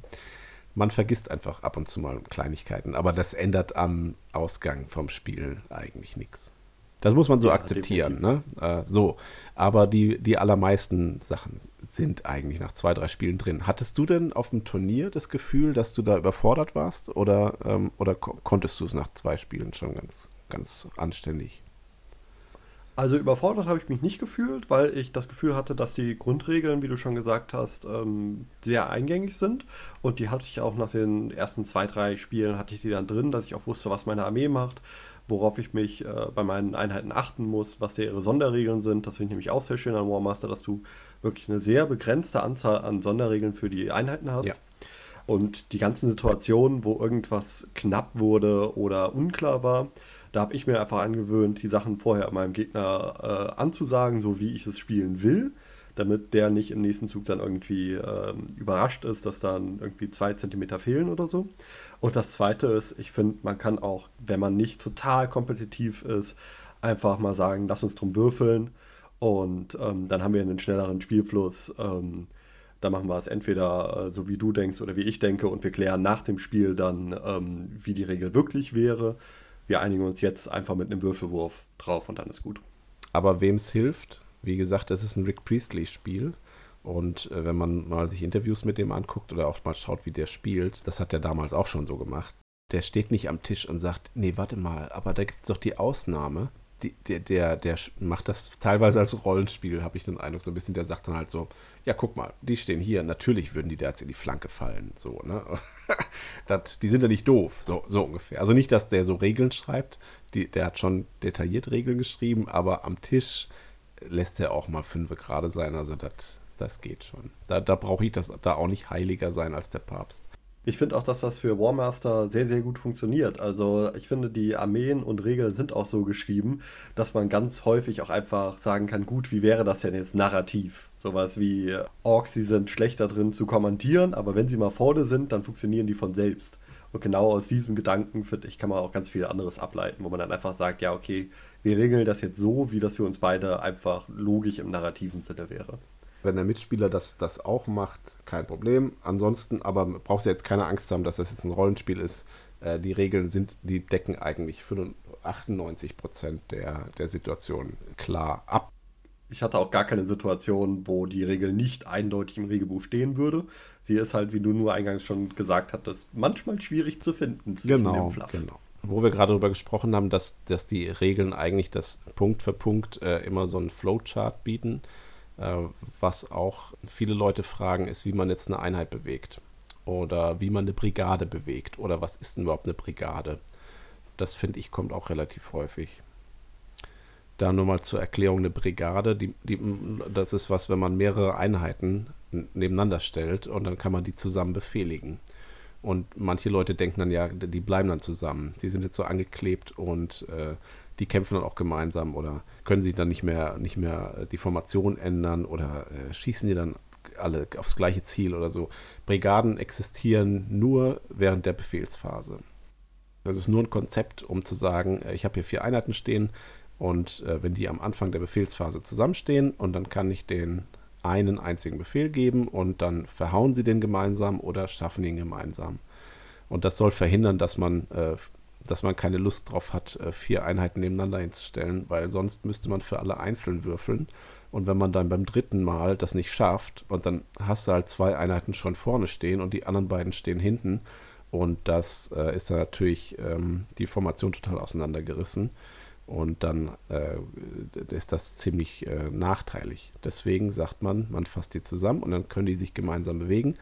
man vergisst einfach ab und zu mal Kleinigkeiten, aber das ändert am Ausgang vom Spiel eigentlich nichts. Das muss man so ja, akzeptieren. Ne? Äh, so, aber die, die allermeisten Sachen sind eigentlich nach zwei, drei Spielen drin. Hattest du denn auf dem Turnier das Gefühl, dass du da überfordert warst oder, ähm, oder ko konntest du es nach zwei Spielen schon ganz, ganz anständig? Also überfordert habe ich mich nicht gefühlt, weil ich das Gefühl hatte, dass die Grundregeln, wie du schon gesagt hast, ähm, sehr eingängig sind. Und die hatte ich auch nach den ersten zwei, drei Spielen hatte ich die dann drin, dass ich auch wusste, was meine Armee macht, worauf ich mich äh, bei meinen Einheiten achten muss, was da ihre Sonderregeln sind. Das finde ich nämlich auch sehr schön an Warmaster, dass du wirklich eine sehr begrenzte Anzahl an Sonderregeln für die Einheiten hast. Ja. Und die ganzen Situationen, wo irgendwas knapp wurde oder unklar war, da habe ich mir einfach angewöhnt, die Sachen vorher meinem Gegner äh, anzusagen, so wie ich es spielen will, damit der nicht im nächsten Zug dann irgendwie äh, überrascht ist, dass dann irgendwie zwei Zentimeter fehlen oder so. Und das Zweite ist, ich finde, man kann auch, wenn man nicht total kompetitiv ist, einfach mal sagen, lass uns drum würfeln und ähm, dann haben wir einen schnelleren Spielfluss. Ähm, da machen wir es entweder äh, so, wie du denkst oder wie ich denke und wir klären nach dem Spiel dann, ähm, wie die Regel wirklich wäre wir einigen uns jetzt einfach mit einem Würfelwurf drauf und dann ist gut. Aber wem es hilft, wie gesagt, es ist ein Rick Priestley-Spiel. Und äh, wenn man mal sich Interviews mit dem anguckt oder auch mal schaut, wie der spielt, das hat er damals auch schon so gemacht. Der steht nicht am Tisch und sagt, nee, warte mal, aber da gibt es doch die Ausnahme. Die, der, der, der macht das teilweise als Rollenspiel, habe ich den Eindruck, so ein bisschen, der sagt dann halt so, ja, guck mal, die stehen hier, natürlich würden die da jetzt in die Flanke fallen, so, ne? (laughs) das, die sind ja nicht doof, so, so ungefähr. Also nicht, dass der so Regeln schreibt, die, der hat schon detailliert Regeln geschrieben, aber am Tisch lässt er auch mal fünf gerade sein, also das, das geht schon. Da, da brauche ich das da auch nicht heiliger sein als der Papst. Ich finde auch, dass das für Warmaster sehr, sehr gut funktioniert. Also ich finde, die Armeen und Regeln sind auch so geschrieben, dass man ganz häufig auch einfach sagen kann, gut, wie wäre das denn jetzt narrativ? Sowas wie Orks, die sind schlechter drin zu kommandieren, aber wenn sie mal vorne sind, dann funktionieren die von selbst. Und genau aus diesem Gedanken, finde ich, kann man auch ganz viel anderes ableiten, wo man dann einfach sagt, ja, okay, wir regeln das jetzt so, wie das für uns beide einfach logisch im narrativen Sinne wäre. Wenn der Mitspieler das, das auch macht, kein Problem. Ansonsten aber brauchst du jetzt keine Angst haben, dass das jetzt ein Rollenspiel ist. Äh, die Regeln sind, die decken eigentlich 98 Prozent der, der Situation klar ab. Ich hatte auch gar keine Situation, wo die Regel nicht eindeutig im Regelbuch stehen würde. Sie ist halt, wie du nur eingangs schon gesagt hattest, manchmal schwierig zu finden zwischen genau, dem Fluff. Genau. Wo wir gerade darüber gesprochen haben, dass, dass die Regeln eigentlich das Punkt für Punkt äh, immer so einen Flowchart bieten äh, was auch viele Leute fragen, ist, wie man jetzt eine Einheit bewegt oder wie man eine Brigade bewegt oder was ist denn überhaupt eine Brigade. Das finde ich kommt auch relativ häufig. Da nur mal zur Erklärung eine Brigade, die, die, das ist was, wenn man mehrere Einheiten nebeneinander stellt und dann kann man die zusammen befehligen. Und manche Leute denken dann ja, die bleiben dann zusammen. Die sind jetzt so angeklebt und äh, die kämpfen dann auch gemeinsam oder können sich dann nicht mehr, nicht mehr die Formation ändern oder äh, schießen die dann alle aufs gleiche Ziel oder so. Brigaden existieren nur während der Befehlsphase. Das ist nur ein Konzept, um zu sagen, äh, ich habe hier vier Einheiten stehen und äh, wenn die am Anfang der Befehlsphase zusammenstehen und dann kann ich den einen einzigen Befehl geben und dann verhauen sie den gemeinsam oder schaffen ihn gemeinsam. Und das soll verhindern, dass man, äh, dass man keine Lust drauf hat, äh, vier Einheiten nebeneinander hinzustellen, weil sonst müsste man für alle einzeln würfeln. Und wenn man dann beim dritten Mal das nicht schafft und dann hast du halt zwei Einheiten schon vorne stehen und die anderen beiden stehen hinten und das äh, ist dann natürlich ähm, die Formation total auseinandergerissen. Und dann äh, ist das ziemlich äh, nachteilig. Deswegen sagt man, man fasst die zusammen und dann können die sich gemeinsam bewegen.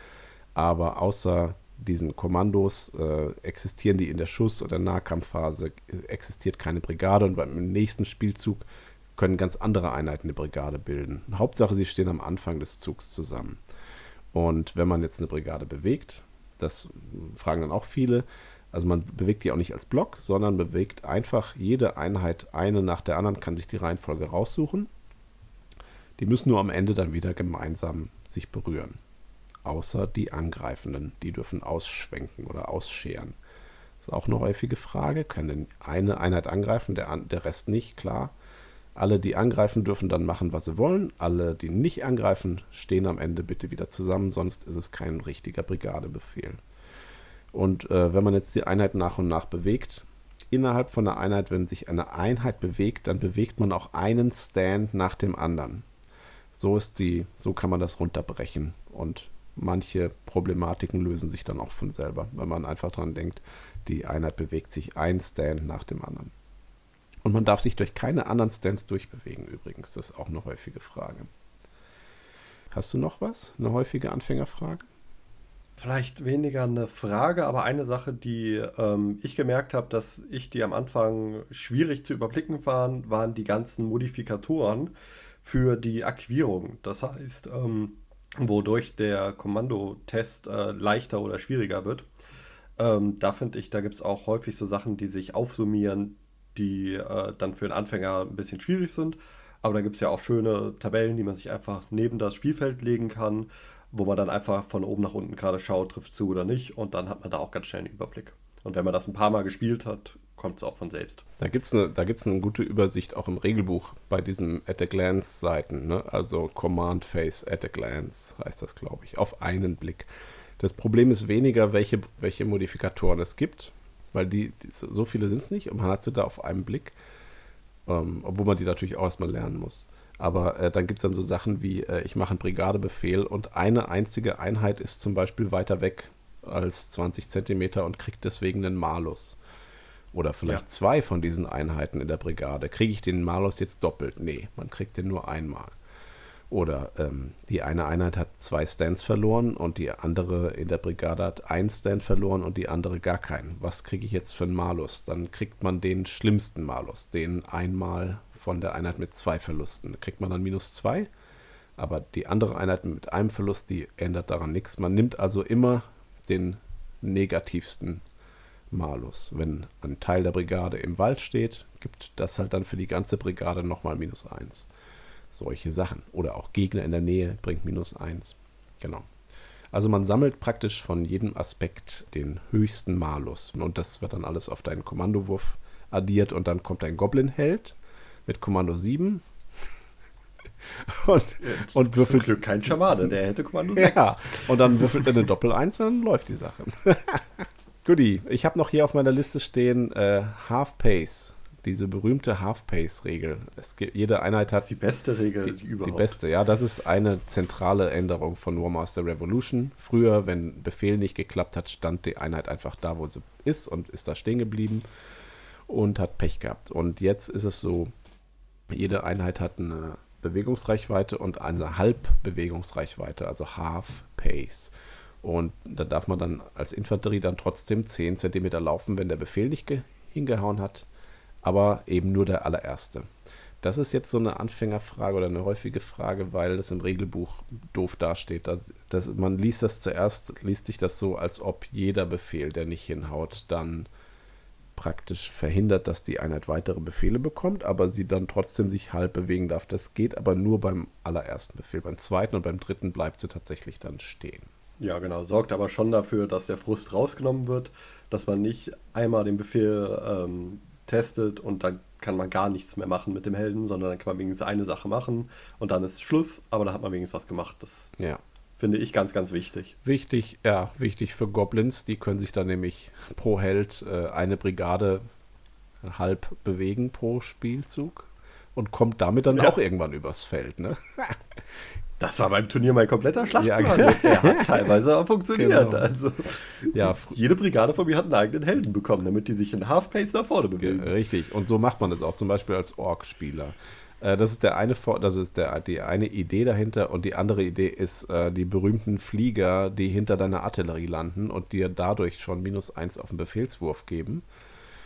Aber außer diesen Kommandos äh, existieren die in der Schuss- oder Nahkampfphase, existiert keine Brigade und beim nächsten Spielzug können ganz andere Einheiten eine Brigade bilden. Hauptsache, sie stehen am Anfang des Zugs zusammen. Und wenn man jetzt eine Brigade bewegt, das fragen dann auch viele, also man bewegt die auch nicht als Block, sondern bewegt einfach jede Einheit eine nach der anderen, kann sich die Reihenfolge raussuchen. Die müssen nur am Ende dann wieder gemeinsam sich berühren. Außer die Angreifenden, die dürfen ausschwenken oder ausscheren. Das ist auch eine häufige Frage. Kann denn eine Einheit angreifen, der, der Rest nicht? Klar. Alle, die angreifen, dürfen dann machen, was sie wollen. Alle, die nicht angreifen, stehen am Ende bitte wieder zusammen, sonst ist es kein richtiger Brigadebefehl. Und äh, wenn man jetzt die Einheit nach und nach bewegt, innerhalb von einer Einheit, wenn sich eine Einheit bewegt, dann bewegt man auch einen Stand nach dem anderen. So ist die, so kann man das runterbrechen. Und manche Problematiken lösen sich dann auch von selber, wenn man einfach daran denkt, die Einheit bewegt sich ein Stand nach dem anderen. Und man darf sich durch keine anderen Stands durchbewegen übrigens. Das ist auch eine häufige Frage. Hast du noch was? Eine häufige Anfängerfrage? Vielleicht weniger eine Frage, aber eine Sache, die ähm, ich gemerkt habe, dass ich die am Anfang schwierig zu überblicken waren, waren die ganzen Modifikatoren für die Aktivierung. Das heißt, ähm, wodurch der Kommandotest äh, leichter oder schwieriger wird. Ähm, da finde ich, da gibt es auch häufig so Sachen, die sich aufsummieren, die äh, dann für den Anfänger ein bisschen schwierig sind. Aber da gibt es ja auch schöne Tabellen, die man sich einfach neben das Spielfeld legen kann wo man dann einfach von oben nach unten gerade schaut, trifft zu oder nicht und dann hat man da auch ganz schnell einen Überblick. Und wenn man das ein paar Mal gespielt hat, kommt es auch von selbst. Da gibt es eine, eine gute Übersicht auch im Regelbuch bei diesen At a Glance Seiten. Ne? Also Command Face At a Glance heißt das, glaube ich, auf einen Blick. Das Problem ist weniger, welche, welche Modifikatoren es gibt, weil die, die so viele sind es nicht und man hat sie da auf einen Blick, ähm, obwohl man die natürlich auch erstmal lernen muss. Aber äh, dann gibt es dann so Sachen wie, äh, ich mache einen Brigadebefehl und eine einzige Einheit ist zum Beispiel weiter weg als 20 Zentimeter und kriegt deswegen einen Malus. Oder vielleicht ja. zwei von diesen Einheiten in der Brigade. Kriege ich den Malus jetzt doppelt? Nee, man kriegt den nur einmal. Oder ähm, die eine Einheit hat zwei Stands verloren und die andere in der Brigade hat einen Stand verloren und die andere gar keinen. Was kriege ich jetzt für einen Malus? Dann kriegt man den schlimmsten Malus, den einmal von der Einheit mit zwei Verlusten. Da kriegt man dann minus zwei, aber die andere Einheit mit einem Verlust, die ändert daran nichts. Man nimmt also immer den negativsten Malus. Wenn ein Teil der Brigade im Wald steht, gibt das halt dann für die ganze Brigade nochmal minus eins. Solche Sachen. Oder auch Gegner in der Nähe bringt minus eins. Genau. Also man sammelt praktisch von jedem Aspekt den höchsten Malus. Und das wird dann alles auf deinen Kommandowurf addiert und dann kommt ein Goblin-Held mit Kommando 7. und, ja, und würfelt. Glück kein Schamane, der hätte Kommando 6. Ja, und dann würfelt er eine Doppel 1 und dann läuft die Sache. (laughs) Goodie. Ich habe noch hier auf meiner Liste stehen äh, Half Pace. Diese berühmte Half Pace-Regel. Jede Einheit hat. Das ist die beste Regel die, die überhaupt. Die beste, ja. Das ist eine zentrale Änderung von Warmaster Revolution. Früher, wenn Befehl nicht geklappt hat, stand die Einheit einfach da, wo sie ist und ist da stehen geblieben und hat Pech gehabt. Und jetzt ist es so, jede Einheit hat eine Bewegungsreichweite und eine Halbbewegungsreichweite, also Half Pace. Und da darf man dann als Infanterie dann trotzdem 10 cm laufen, wenn der Befehl nicht hingehauen hat, aber eben nur der allererste. Das ist jetzt so eine Anfängerfrage oder eine häufige Frage, weil das im Regelbuch doof dasteht. Dass, dass man liest das zuerst, liest sich das so, als ob jeder Befehl, der nicht hinhaut, dann praktisch verhindert, dass die Einheit weitere Befehle bekommt, aber sie dann trotzdem sich halb bewegen darf. Das geht aber nur beim allerersten Befehl. Beim zweiten und beim dritten bleibt sie tatsächlich dann stehen. Ja, genau. Sorgt aber schon dafür, dass der Frust rausgenommen wird, dass man nicht einmal den Befehl ähm, testet und dann kann man gar nichts mehr machen mit dem Helden, sondern dann kann man wenigstens eine Sache machen und dann ist Schluss, aber da hat man wenigstens was gemacht. Das ja. Finde ich ganz, ganz wichtig. Wichtig, ja, wichtig für Goblins. Die können sich dann nämlich pro Held äh, eine Brigade halb bewegen pro Spielzug und kommt damit dann ja. auch irgendwann übers Feld. Ne? (laughs) Das war beim Turnier mein kompletter Schlachtplan. Ja, genau. Er hat teilweise auch funktioniert. Genau. Also, ja, (laughs) jede Brigade von mir hat einen eigenen Helden bekommen, damit die sich in Half-Pace nach vorne bewegen. Richtig. Und so macht man es auch, zum Beispiel als Ork-Spieler. Äh, das ist der eine, das ist der, die eine Idee dahinter und die andere Idee ist äh, die berühmten Flieger, die hinter deiner Artillerie landen und dir dadurch schon minus eins auf den Befehlswurf geben.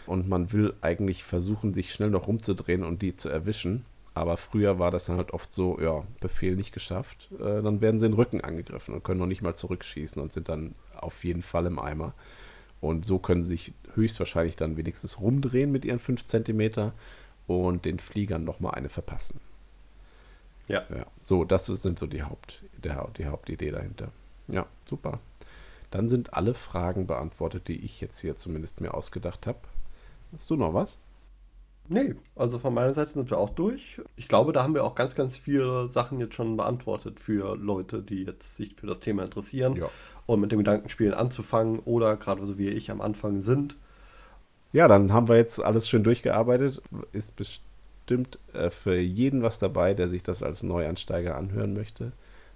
Und man will eigentlich versuchen, sich schnell noch rumzudrehen und die zu erwischen. Aber früher war das dann halt oft so, ja, Befehl nicht geschafft, äh, dann werden sie in den Rücken angegriffen und können noch nicht mal zurückschießen und sind dann auf jeden Fall im Eimer. Und so können sie sich höchstwahrscheinlich dann wenigstens rumdrehen mit ihren 5 cm und den Fliegern nochmal eine verpassen. Ja. ja. So, das sind so die, Haupt, der, die Hauptidee dahinter. Ja, super. Dann sind alle Fragen beantwortet, die ich jetzt hier zumindest mir ausgedacht habe. Hast du noch was? Nee, also von meiner Seite sind wir auch durch. Ich glaube, da haben wir auch ganz, ganz viele Sachen jetzt schon beantwortet für Leute, die jetzt sich für das Thema interessieren ja. und mit dem Gedankenspielen anzufangen oder gerade so wie ich am Anfang sind. Ja, dann haben wir jetzt alles schön durchgearbeitet. Ist bestimmt äh, für jeden was dabei, der sich das als Neuansteiger anhören möchte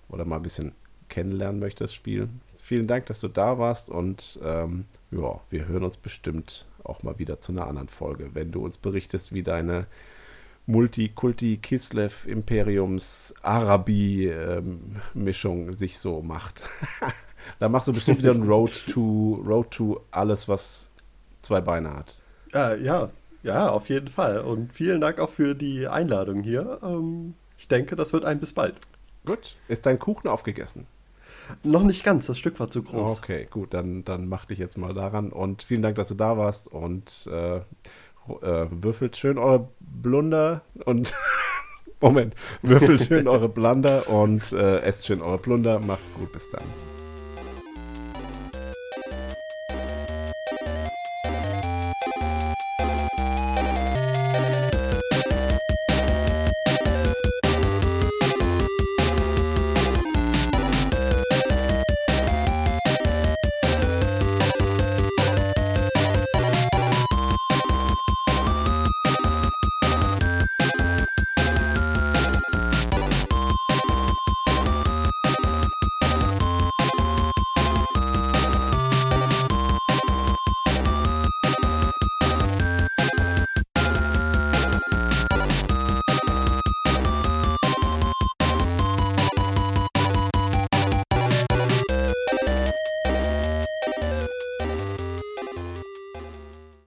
oder mal ein bisschen kennenlernen möchte, das Spiel. Vielen Dank, dass du da warst und ähm, ja, wir hören uns bestimmt auch mal wieder zu einer anderen Folge, wenn du uns berichtest, wie deine Multikulti-Kislev-Imperiums-Arabi-Mischung sich so macht. (laughs) da machst du bestimmt wieder ein Road to, Road to alles, was zwei Beine hat. Äh, ja, ja, auf jeden Fall. Und vielen Dank auch für die Einladung hier. Ähm, ich denke, das wird ein bis bald. Gut. Ist dein Kuchen aufgegessen? Noch nicht ganz, das Stück war zu groß. Okay, gut, dann, dann mach dich jetzt mal daran. Und vielen Dank, dass du da warst. Und äh, äh, würfelt schön eure Blunder und. (laughs) Moment, würfelt schön eure Blunder und äh, esst schön eure Plunder. Macht's gut, bis dann.